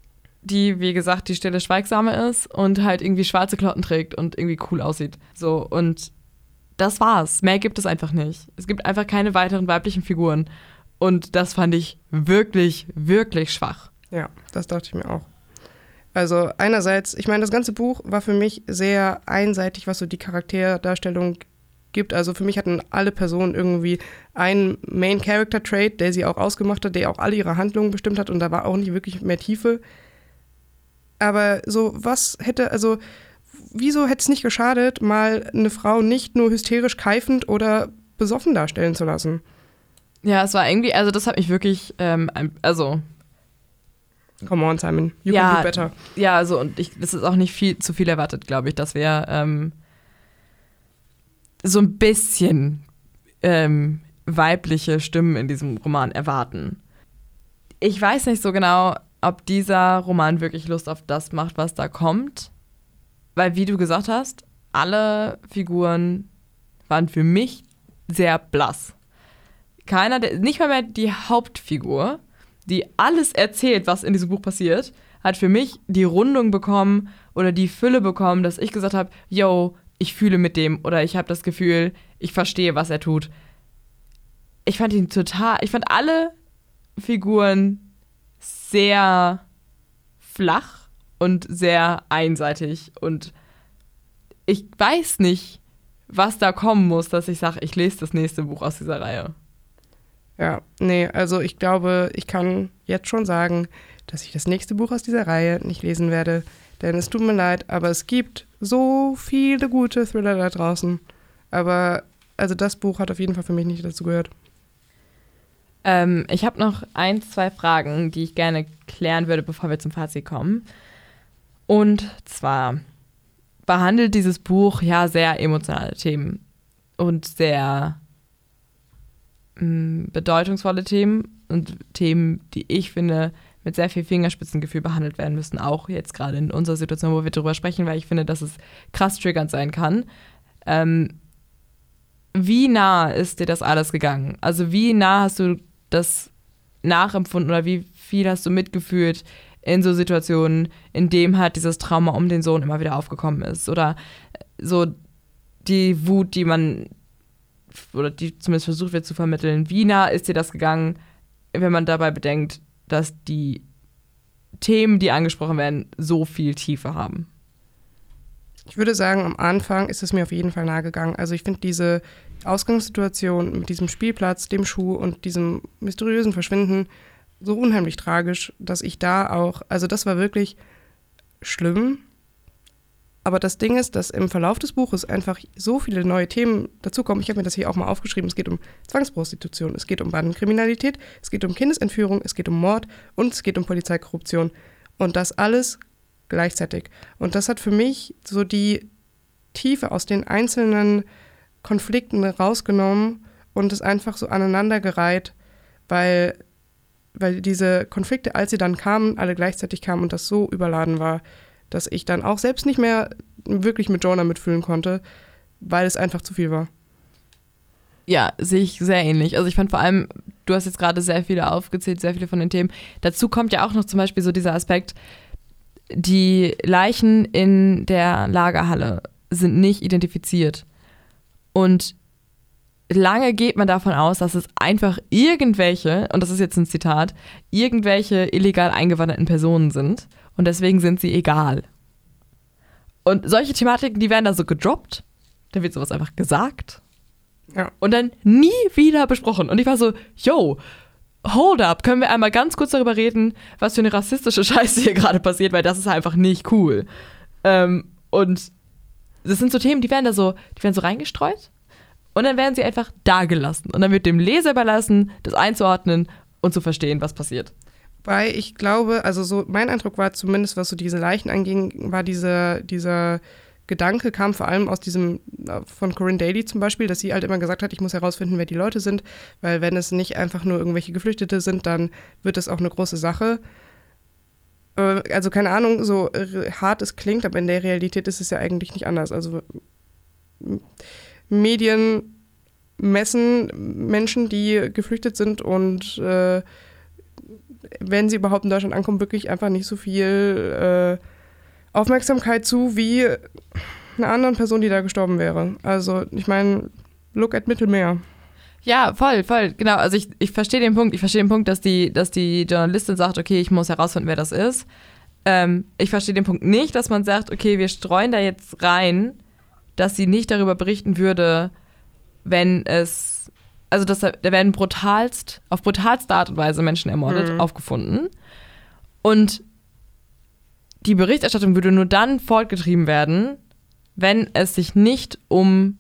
die, wie gesagt, die stille Schweigsame ist und halt irgendwie schwarze Klotten trägt und irgendwie cool aussieht. So, und das war's. Mehr gibt es einfach nicht. Es gibt einfach keine weiteren weiblichen Figuren. Und das fand ich wirklich, wirklich schwach. Ja, das dachte ich mir auch. Also einerseits, ich meine, das ganze Buch war für mich sehr einseitig, was so die Charakterdarstellung gibt. Also für mich hatten alle Personen irgendwie einen Main Character Trait, der sie auch ausgemacht hat, der auch alle ihre Handlungen bestimmt hat und da war auch nicht wirklich mehr Tiefe. Aber so, was hätte, also wieso hätte es nicht geschadet, mal eine Frau nicht nur hysterisch keifend oder besoffen darstellen zu lassen? Ja, es war irgendwie, also das hat mich wirklich, ähm, also. Come on, Simon. You ja, can do better. Ja, also und ich, das ist auch nicht viel zu viel erwartet, glaube ich, dass wir ähm, so ein bisschen ähm, weibliche Stimmen in diesem Roman erwarten. Ich weiß nicht so genau, ob dieser Roman wirklich Lust auf das macht, was da kommt. Weil, wie du gesagt hast, alle Figuren waren für mich sehr blass. Keiner, der, nicht mal mehr die Hauptfigur, die alles erzählt, was in diesem Buch passiert, hat für mich die Rundung bekommen oder die Fülle bekommen, dass ich gesagt habe, yo, ich fühle mit dem oder ich habe das Gefühl, ich verstehe, was er tut. Ich fand ihn total, ich fand alle Figuren sehr flach und sehr einseitig. Und ich weiß nicht, was da kommen muss, dass ich sage, ich lese das nächste Buch aus dieser Reihe. Ja, nee, also ich glaube, ich kann jetzt schon sagen, dass ich das nächste Buch aus dieser Reihe nicht lesen werde. Denn es tut mir leid, aber es gibt so viele gute Thriller da draußen. Aber also das Buch hat auf jeden Fall für mich nicht dazu gehört. Ähm, ich habe noch ein, zwei Fragen, die ich gerne klären würde, bevor wir zum Fazit kommen. Und zwar behandelt dieses Buch ja sehr emotionale Themen und sehr mh, mm, bedeutungsvolle Themen und Themen, die ich finde mit sehr viel Fingerspitzengefühl behandelt werden müssen, auch jetzt gerade in unserer Situation, wo wir darüber sprechen, weil ich finde, dass es krass triggernd sein kann. Ähm, wie nah ist dir das alles gegangen? Also wie nah hast du das nachempfunden oder wie viel hast du mitgefühlt in so Situationen, in dem halt dieses Trauma um den Sohn immer wieder aufgekommen ist. Oder so die Wut, die man, oder die zumindest versucht wird zu vermitteln. Wie nah ist dir das gegangen, wenn man dabei bedenkt, dass die Themen, die angesprochen werden, so viel Tiefe haben? Ich würde sagen, am Anfang ist es mir auf jeden Fall nahe gegangen. Also ich finde diese Ausgangssituation mit diesem Spielplatz, dem Schuh und diesem mysteriösen Verschwinden so unheimlich tragisch, dass ich da auch, also das war wirklich schlimm. Aber das Ding ist, dass im Verlauf des Buches einfach so viele neue Themen dazukommen. Ich habe mir das hier auch mal aufgeschrieben. Es geht um Zwangsprostitution, es geht um Bandenkriminalität, es geht um Kindesentführung, es geht um Mord und es geht um Polizeikorruption. Und das alles gleichzeitig. Und das hat für mich so die Tiefe aus den einzelnen Konflikten rausgenommen und es einfach so aneinandergereiht, weil weil diese Konflikte, als sie dann kamen, alle gleichzeitig kamen und das so überladen war, dass ich dann auch selbst nicht mehr wirklich mit Jonah mitfühlen konnte, weil es einfach zu viel war. Ja, sehe ich sehr ähnlich. Also ich fand vor allem, du hast jetzt gerade sehr viele aufgezählt, sehr viele von den Themen. Dazu kommt ja auch noch zum Beispiel so dieser Aspekt, die Leichen in der Lagerhalle sind nicht identifiziert. Und lange geht man davon aus, dass es einfach irgendwelche, und das ist jetzt ein Zitat, irgendwelche illegal eingewanderten Personen sind und deswegen sind sie egal. Und solche Thematiken, die werden da so gedroppt, dann wird sowas einfach gesagt ja. und dann nie wieder besprochen. Und ich war so, yo, hold up, können wir einmal ganz kurz darüber reden, was für eine rassistische Scheiße hier gerade passiert, weil das ist einfach nicht cool. Ähm, Und das sind so Themen, die werden da so, die werden so reingestreut und dann werden sie einfach da gelassen. Und dann wird dem Leser überlassen, das einzuordnen und zu verstehen, was passiert. Weil ich glaube, also so mein Eindruck war zumindest, was so diese Leichen anging, war dieser, dieser Gedanke kam vor allem aus diesem, äh, von Corinne Daly zum Beispiel, dass sie halt immer gesagt hat, ich muss herausfinden, wer die Leute sind, weil wenn es nicht einfach nur irgendwelche Geflüchtete sind, dann wird das auch eine große Sache. Äh, also keine Ahnung, so hart es klingt, aber in der Realität ist es ja eigentlich nicht anders. Also Medien messen Menschen, die geflüchtet sind und äh, wenn sie überhaupt in Deutschland ankommen, wirklich einfach nicht so viel äh, Aufmerksamkeit zu wie einer anderen Person, die da gestorben wäre. Also ich meine, look at Mittelmeer. Ja, voll, voll, genau. Also ich, ich verstehe den Punkt. Ich verstehe den Punkt, dass die, dass die Journalistin sagt, okay, ich muss herausfinden, wer das ist. Ähm, ich verstehe den Punkt nicht, dass man sagt, okay, wir streuen da jetzt rein, dass sie nicht darüber berichten würde, wenn es, also dass da, werden brutalst, auf brutalste Art und Weise Menschen ermordet, mhm. aufgefunden. Und die Berichterstattung würde nur dann fortgetrieben werden, wenn es sich nicht um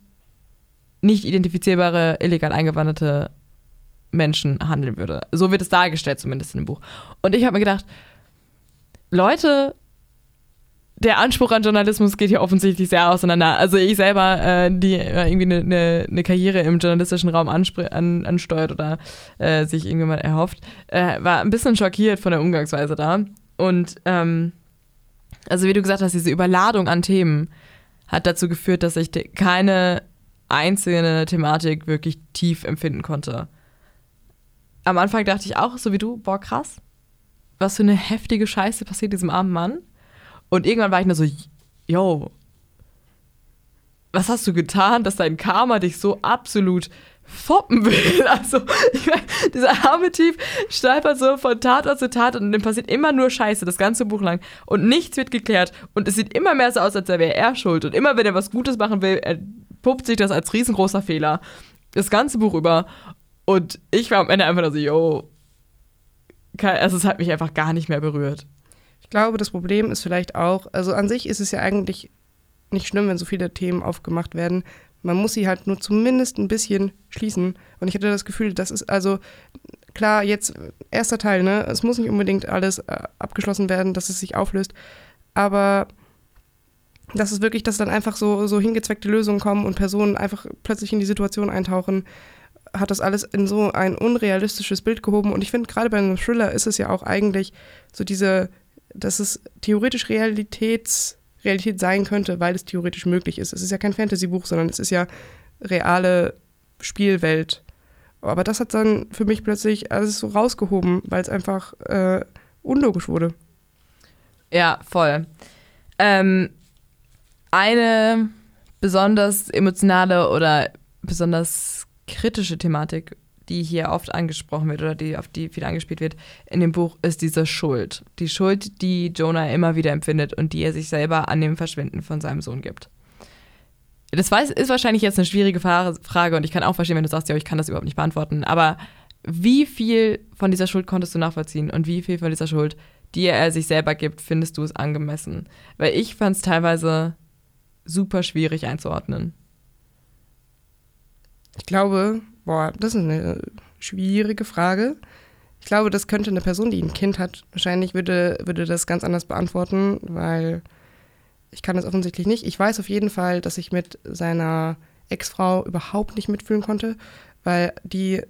nicht identifizierbare, illegal eingewanderte Menschen handeln würde. So wird es dargestellt, zumindest in dem Buch. Und ich habe mir gedacht, Leute, der Anspruch an Journalismus geht hier offensichtlich sehr auseinander. Also ich selber, äh, die äh, irgendwie eine ne, ne Karriere im journalistischen Raum an, ansteuert oder äh, sich irgendjemand erhofft, äh, war ein bisschen schockiert von der Umgangsweise da. Und ähm, also wie du gesagt hast, diese Überladung an Themen hat dazu geführt, dass ich keine einzelne Thematik wirklich tief empfinden konnte. Am Anfang dachte ich auch, so wie du, boah, krass, was für eine heftige Scheiße passiert diesem armen Mann. Und irgendwann war ich nur so, yo, was hast du getan, dass dein Karma dich so absolut foppen will. Also, ich mein, dieser arme Typ stolpert so von Tatort zu Tat und dem passiert immer nur Scheiße, das ganze Buch lang. Und nichts wird geklärt. Und es sieht immer mehr so aus, als wäre er schuld. Und immer, wenn er was Gutes machen will, puppt sich das als riesengroßer Fehler. Das ganze Buch über. Und ich war am Ende einfach nur so, yo. Also, es hat mich einfach gar nicht mehr berührt. Ich glaube, das Problem ist vielleicht auch, also an sich ist es ja eigentlich nicht schlimm, wenn so viele Themen aufgemacht werden, man muss sie halt nur zumindest ein bisschen schließen. Und ich hatte das Gefühl, das ist also klar, jetzt erster Teil, ne? Es muss nicht unbedingt alles äh, abgeschlossen werden, dass es sich auflöst. Aber dass es wirklich, dass dann einfach so, so hingezweckte Lösungen kommen und Personen einfach plötzlich in die Situation eintauchen, hat das alles in so ein unrealistisches Bild gehoben. Und ich finde, gerade bei einem Thriller ist es ja auch eigentlich so diese, dass es theoretisch Realitäts- Realität sein könnte, weil es theoretisch möglich ist. Es ist ja kein Fantasy-Buch, sondern es ist ja reale Spielwelt. Aber das hat dann für mich plötzlich alles so rausgehoben, weil es einfach äh, unlogisch wurde. Ja, voll. Ähm, eine besonders emotionale oder besonders kritische Thematik die hier oft angesprochen wird oder die, auf die viel angespielt wird in dem Buch, ist diese Schuld. Die Schuld, die Jonah immer wieder empfindet und die er sich selber an dem Verschwinden von seinem Sohn gibt. Das weiß, ist wahrscheinlich jetzt eine schwierige Frage und ich kann auch verstehen, wenn du sagst, ja, ich kann das überhaupt nicht beantworten. Aber wie viel von dieser Schuld konntest du nachvollziehen und wie viel von dieser Schuld, die er sich selber gibt, findest du es angemessen? Weil ich fand es teilweise super schwierig einzuordnen. Ich glaube, Boah, das ist eine schwierige Frage. Ich glaube, das könnte eine Person, die ein Kind hat, wahrscheinlich würde, würde das ganz anders beantworten, weil ich kann das offensichtlich nicht. Ich weiß auf jeden Fall, dass ich mit seiner Ex-Frau überhaupt nicht mitfühlen konnte, weil die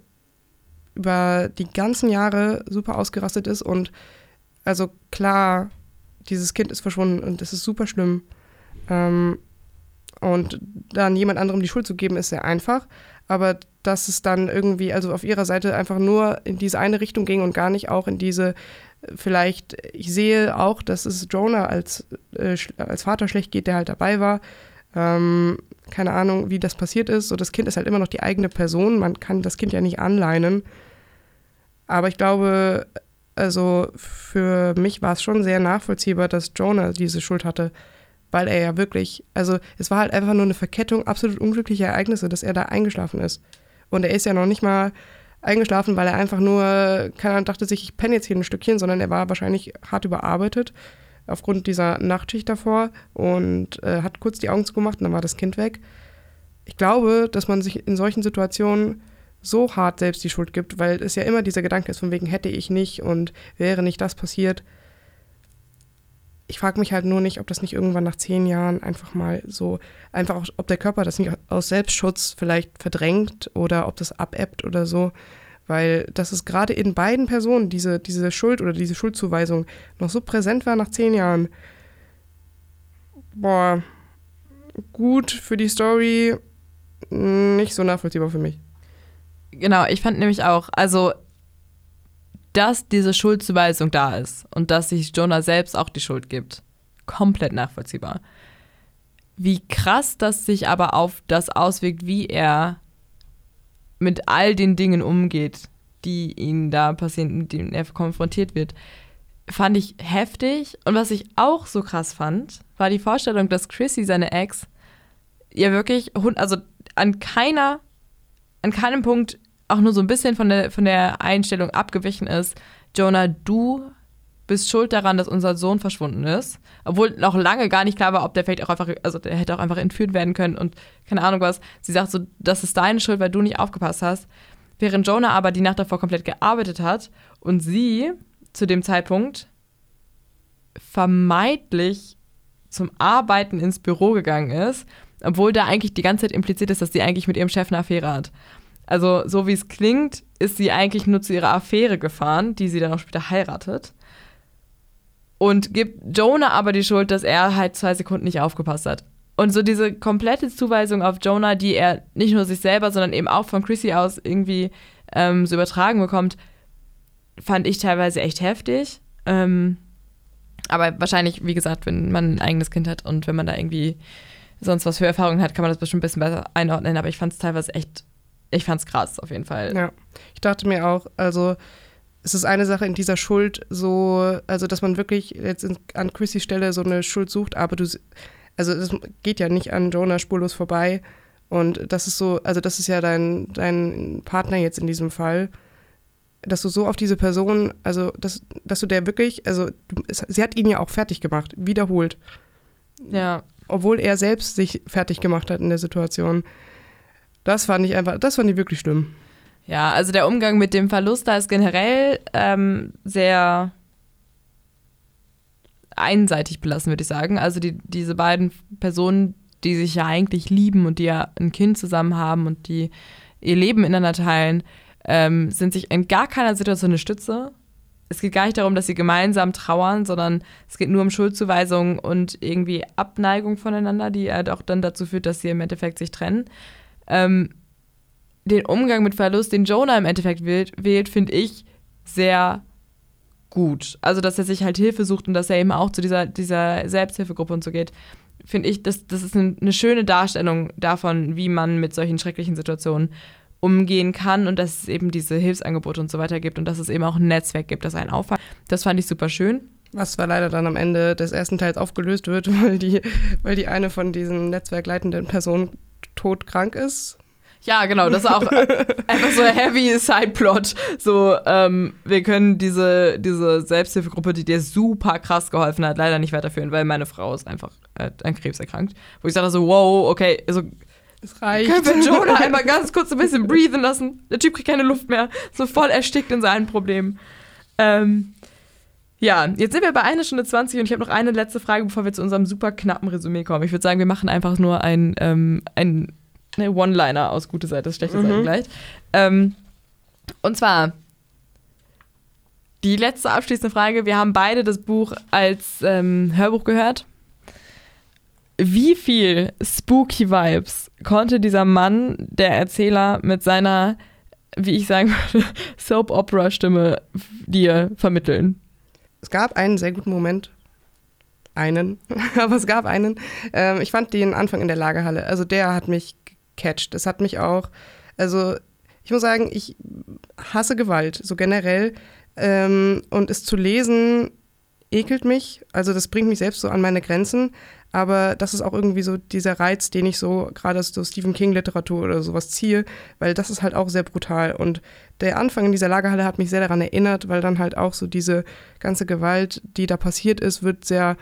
über die ganzen Jahre super ausgerastet ist und also klar, dieses Kind ist verschwunden und das ist super schlimm. Ähm, und dann jemand anderem die Schuld zu geben, ist sehr einfach aber dass es dann irgendwie, also auf ihrer Seite einfach nur in diese eine Richtung ging und gar nicht auch in diese, vielleicht, ich sehe auch, dass es Jonah als, äh, als Vater schlecht geht, der halt dabei war. Ähm, keine Ahnung, wie das passiert ist. So, das Kind ist halt immer noch die eigene Person. Man kann das Kind ja nicht anleinen. Aber ich glaube, also für mich war es schon sehr nachvollziehbar, dass Jonah diese Schuld hatte weil er ja wirklich, also es war halt einfach nur eine Verkettung absolut unglücklicher Ereignisse, dass er da eingeschlafen ist. Und er ist ja noch nicht mal eingeschlafen, weil er einfach nur, keiner dachte sich, ich penne jetzt hier ein Stückchen, sondern er war wahrscheinlich hart überarbeitet. aufgrund dieser Nachtschicht davor und äh, hat kurz die Augen zugemacht und dann war das Kind weg. Ich glaube, dass man sich in solchen Situationen so hart selbst die Schuld gibt, weil es ja immer dieser Gedanke ist, von wegen hätte ich nicht und wäre nicht das passiert. Ich frage mich halt nur nicht, ob das nicht irgendwann nach zehn Jahren einfach mal so, einfach auch, ob der Körper das nicht aus Selbstschutz vielleicht verdrängt oder ob das abebbt oder so. Weil das ist gerade in beiden Personen, diese, diese Schuld oder diese Schuldzuweisung, noch so präsent war nach zehn Jahren. Boah, gut für die Story, nicht so nachvollziehbar für mich. Genau, ich fand nämlich auch, also, dass diese Schuldzuweisung da ist und dass sich Jonah selbst auch die Schuld gibt, komplett nachvollziehbar. Wie krass das sich aber auf das auswirkt, wie er mit all den Dingen umgeht, die ihm da passieren, mit denen er konfrontiert wird, fand ich heftig. Und was ich auch so krass fand, war die Vorstellung, dass Chrissy, seine Ex, ja wirklich, also an keiner, an keinem Punkt auch nur so ein bisschen von der, von der Einstellung abgewichen ist, Jonah, du bist schuld daran, dass unser Sohn verschwunden ist. Obwohl noch lange gar nicht klar war, ob der vielleicht auch einfach, also der hätte auch einfach entführt werden können und keine Ahnung was. Sie sagt so, das ist deine Schuld, weil du nicht aufgepasst hast. Während Jonah aber die Nacht davor komplett gearbeitet hat und sie zu dem Zeitpunkt vermeintlich zum Arbeiten ins Büro gegangen ist, obwohl da eigentlich die ganze Zeit impliziert ist, dass sie eigentlich mit ihrem Chef eine Affäre hat. Also, so wie es klingt, ist sie eigentlich nur zu ihrer Affäre gefahren, die sie dann auch später heiratet und gibt Jonah aber die Schuld, dass er halt zwei Sekunden nicht aufgepasst hat. Und so diese komplette Zuweisung auf Jonah, die er nicht nur sich selber, sondern eben auch von Chrissy aus irgendwie ähm, so übertragen bekommt, fand ich teilweise echt heftig. Ähm, aber wahrscheinlich, wie gesagt, wenn man ein eigenes Kind hat und wenn man da irgendwie sonst was für Erfahrungen hat, kann man das bestimmt ein bisschen besser einordnen. Aber ich fand es teilweise echt, ich fand es krass auf jeden Fall. Ja, ich dachte mir auch, also es ist eine Sache in dieser Schuld so, also dass man wirklich jetzt in, an Chrissys Stelle so eine Schuld sucht, aber du, also es geht ja nicht an Jonah spurlos vorbei. Und das ist so, also das ist ja dein, dein Partner jetzt in diesem Fall, dass du so auf diese Person, also dass, dass du der wirklich, also du, sie hat ihn ja auch fertig gemacht, wiederholt. Ja. Obwohl er selbst sich fertig gemacht hat in der Situation. Das fand ich einfach, das fand ich wirklich schlimm. Ja, also der Umgang mit dem Verlust da ist generell ähm, sehr einseitig belassen, würde ich sagen. Also die, diese beiden Personen, die sich ja eigentlich lieben und die ja ein Kind zusammen haben und die ihr Leben miteinander teilen, ähm, sind sich in gar keiner Situation eine Stütze. Es geht gar nicht darum, dass sie gemeinsam trauern, sondern es geht nur um Schuldzuweisung und irgendwie Abneigung voneinander, die halt auch dann dazu führt, dass sie im Endeffekt sich trennen. Ähm, den Umgang mit Verlust, den Jonah im Endeffekt wählt, wählt finde ich sehr gut. Also, dass er sich halt Hilfe sucht und dass er eben auch zu dieser, dieser Selbsthilfegruppe und so geht, finde ich, das, das ist eine, schöne Darstellung davon, wie man mit solchen schrecklichen Situationen umgehen kann und dass es eben diese Hilfsangebote und so weiter gibt und dass es eben auch ein Netzwerk gibt, das einen auffällt. Das fand ich super schön. Was zwar leider dann am Ende des ersten Teils aufgelöst wird, weil die, weil die eine von diesen netzwerkleitenden Personen todkrank ist. Ja, genau, das ist auch einfach so ein heavy Sideplot. So, ähm, wir können diese, diese Selbsthilfegruppe, die dir super krass geholfen hat, leider nicht weiterführen, weil meine Frau ist einfach äh, an Krebs erkrankt. Wo ich sage so, wow, okay, also es reicht. Können wir Jonah einmal ganz kurz ein bisschen breathen lassen? Der Typ kriegt keine Luft mehr. So voll erstickt in seinen Problemen. Ähm, ja, jetzt sind wir bei einer Stunde 20 und ich habe noch eine letzte Frage, bevor wir zu unserem super knappen Resümee kommen. Ich würde sagen, wir machen einfach nur ein, ähm, ein ne, One-Liner aus gute Seite, schlechte mhm. Seite gleich. Ähm, und zwar die letzte abschließende Frage. Wir haben beide das Buch als ähm, Hörbuch gehört. Wie viel spooky Vibes konnte dieser Mann, der Erzähler, mit seiner, wie ich sagen würde, Soap-Opera-Stimme dir vermitteln? Es gab einen sehr guten Moment. Einen, aber es gab einen. Ähm, ich fand den Anfang in der Lagerhalle. Also der hat mich catcht. Es hat mich auch, also ich muss sagen, ich hasse Gewalt, so generell. Ähm, und es zu lesen, ekelt mich. Also das bringt mich selbst so an meine Grenzen. Aber das ist auch irgendwie so dieser Reiz, den ich so gerade aus so Stephen King-Literatur oder sowas ziehe, weil das ist halt auch sehr brutal. Und der Anfang in dieser Lagerhalle hat mich sehr daran erinnert, weil dann halt auch so diese ganze Gewalt, die da passiert ist, wird sehr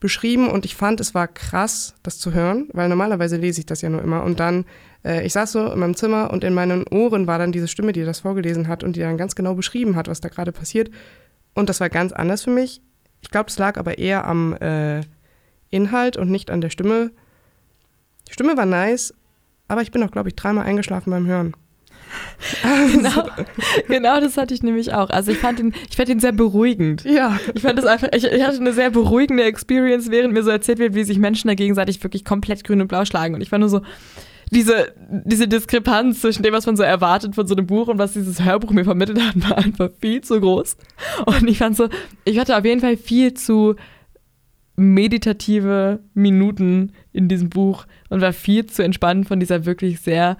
beschrieben und ich fand, es war krass, das zu hören, weil normalerweise lese ich das ja nur immer. Und dann, äh, ich saß so in meinem Zimmer und in meinen Ohren war dann diese Stimme, die das vorgelesen hat und die dann ganz genau beschrieben hat, was da gerade passiert. Und das war ganz anders für mich. Ich glaube, es lag aber eher am äh, Inhalt und nicht an der Stimme. Die Stimme war nice, aber ich bin auch, glaube ich, dreimal eingeschlafen beim Hören. genau, genau das hatte ich nämlich auch. Also ich fand ihn, ich fand ihn sehr beruhigend. Ja. Ich fand das einfach, ich, ich, hatte eine sehr beruhigende Experience, während mir so erzählt wird, wie sich Menschen da gegenseitig wirklich komplett grün und blau schlagen. Und ich war nur so, diese, diese Diskrepanz zwischen dem, was man so erwartet von so einem Buch und was dieses Hörbuch mir vermittelt hat, war einfach viel zu groß. Und ich fand so, ich hatte auf jeden Fall viel zu meditative Minuten in diesem Buch und war viel zu entspannt von dieser wirklich sehr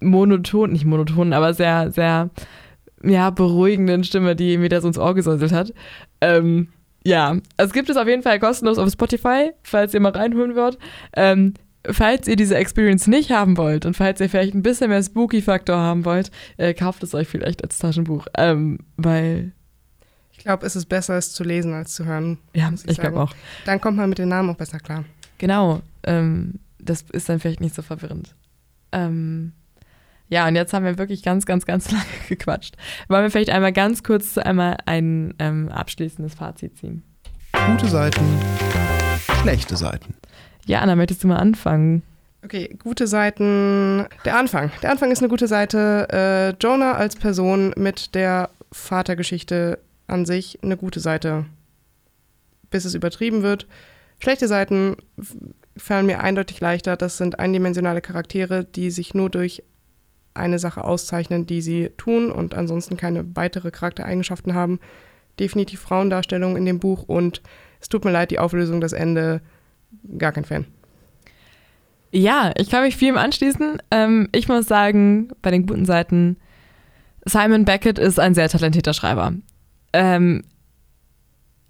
monoton, nicht monoton, aber sehr, sehr, ja, beruhigenden Stimme, die mir das ins Ohr gesäuselt hat. Ähm, ja, es gibt es auf jeden Fall kostenlos auf Spotify, falls ihr mal reinholen wollt. Ähm, falls ihr diese Experience nicht haben wollt und falls ihr vielleicht ein bisschen mehr Spooky-Faktor haben wollt, äh, kauft es euch vielleicht als Taschenbuch, ähm, weil ich glaube, es ist besser, es zu lesen als zu hören. Ja, ich, ich glaube auch. Dann kommt man mit den Namen auch besser klar. Genau, ähm, das ist dann vielleicht nicht so verwirrend. Ähm, ja, und jetzt haben wir wirklich ganz, ganz, ganz lange gequatscht. Wollen wir vielleicht einmal ganz kurz einmal ein ähm, abschließendes Fazit ziehen? Gute Seiten, schlechte Seiten. Ja, Anna, möchtest du mal anfangen? Okay, gute Seiten. Der Anfang. Der Anfang ist eine gute Seite. Äh, Jonah als Person mit der Vatergeschichte an sich eine gute Seite, bis es übertrieben wird. Schlechte Seiten fallen mir eindeutig leichter. Das sind eindimensionale Charaktere, die sich nur durch eine Sache auszeichnen, die sie tun und ansonsten keine weitere Charaktereigenschaften haben. Definitiv Frauendarstellung in dem Buch und es tut mir leid, die Auflösung, das Ende, gar kein Fan. Ja, ich kann mich viel anschließen. Ähm, ich muss sagen, bei den guten Seiten, Simon Beckett ist ein sehr talentierter Schreiber. Ähm,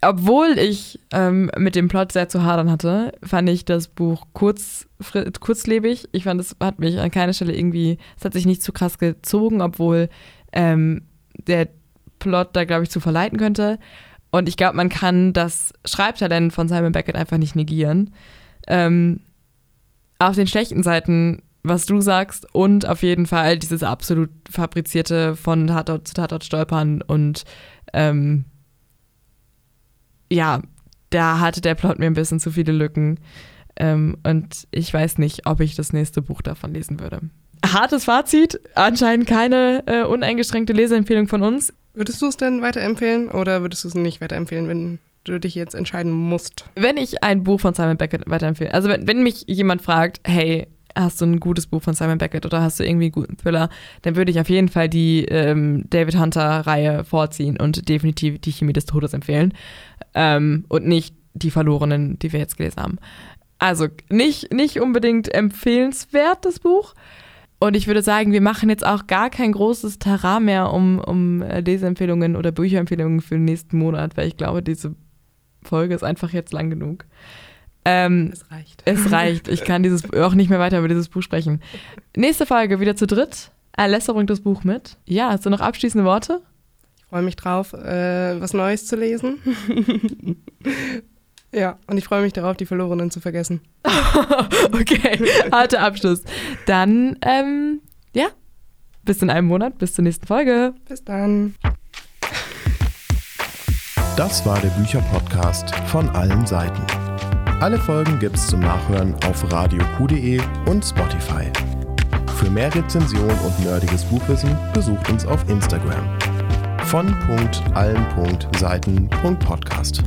obwohl ich ähm, mit dem Plot sehr zu hadern hatte, fand ich das Buch kurz, kurzlebig. Ich fand, es hat mich an keiner Stelle irgendwie, es hat sich nicht zu krass gezogen, obwohl ähm, der Plot da, glaube ich, zu verleiten könnte. Und ich glaube, man kann das Schreibtalent von Simon Beckett einfach nicht negieren. Ähm, auf den schlechten Seiten, was du sagst, und auf jeden Fall dieses absolut fabrizierte von Tatort zu Tatort stolpern und ähm, ja, da hatte der Plot mir ein bisschen zu viele Lücken. Ähm, und ich weiß nicht, ob ich das nächste Buch davon lesen würde. Hartes Fazit, anscheinend keine äh, uneingeschränkte Leseempfehlung von uns. Würdest du es denn weiterempfehlen oder würdest du es nicht weiterempfehlen, wenn du dich jetzt entscheiden musst? Wenn ich ein Buch von Simon Beckett weiterempfehle, also wenn, wenn mich jemand fragt, hey, hast du ein gutes Buch von Simon Beckett oder hast du irgendwie einen guten Thriller, dann würde ich auf jeden Fall die ähm, David Hunter-Reihe vorziehen und definitiv die Chemie des Todes empfehlen. Ähm, und nicht die Verlorenen, die wir jetzt gelesen haben. Also nicht, nicht unbedingt empfehlenswert, das Buch. Und ich würde sagen, wir machen jetzt auch gar kein großes Terrain mehr um, um äh, Leseempfehlungen oder Bücherempfehlungen für den nächsten Monat, weil ich glaube, diese Folge ist einfach jetzt lang genug. Ähm, es reicht. Es reicht. Ich kann dieses auch nicht mehr weiter über dieses Buch sprechen. Nächste Folge wieder zu dritt. Alessa bringt das Buch mit. Ja, hast du noch abschließende Worte? Ich freue mich drauf, äh, was Neues zu lesen. ja, und ich freue mich darauf, die Verlorenen zu vergessen. okay, harter Abschluss. Dann, ähm, ja, bis in einem Monat, bis zur nächsten Folge. Bis dann. Das war der Bücherpodcast von allen Seiten. Alle Folgen gibt's zum Nachhören auf radioq.de und Spotify. Für mehr Rezension und nerdiges Buchwissen besucht uns auf Instagram. von.allen.seiten.podcast.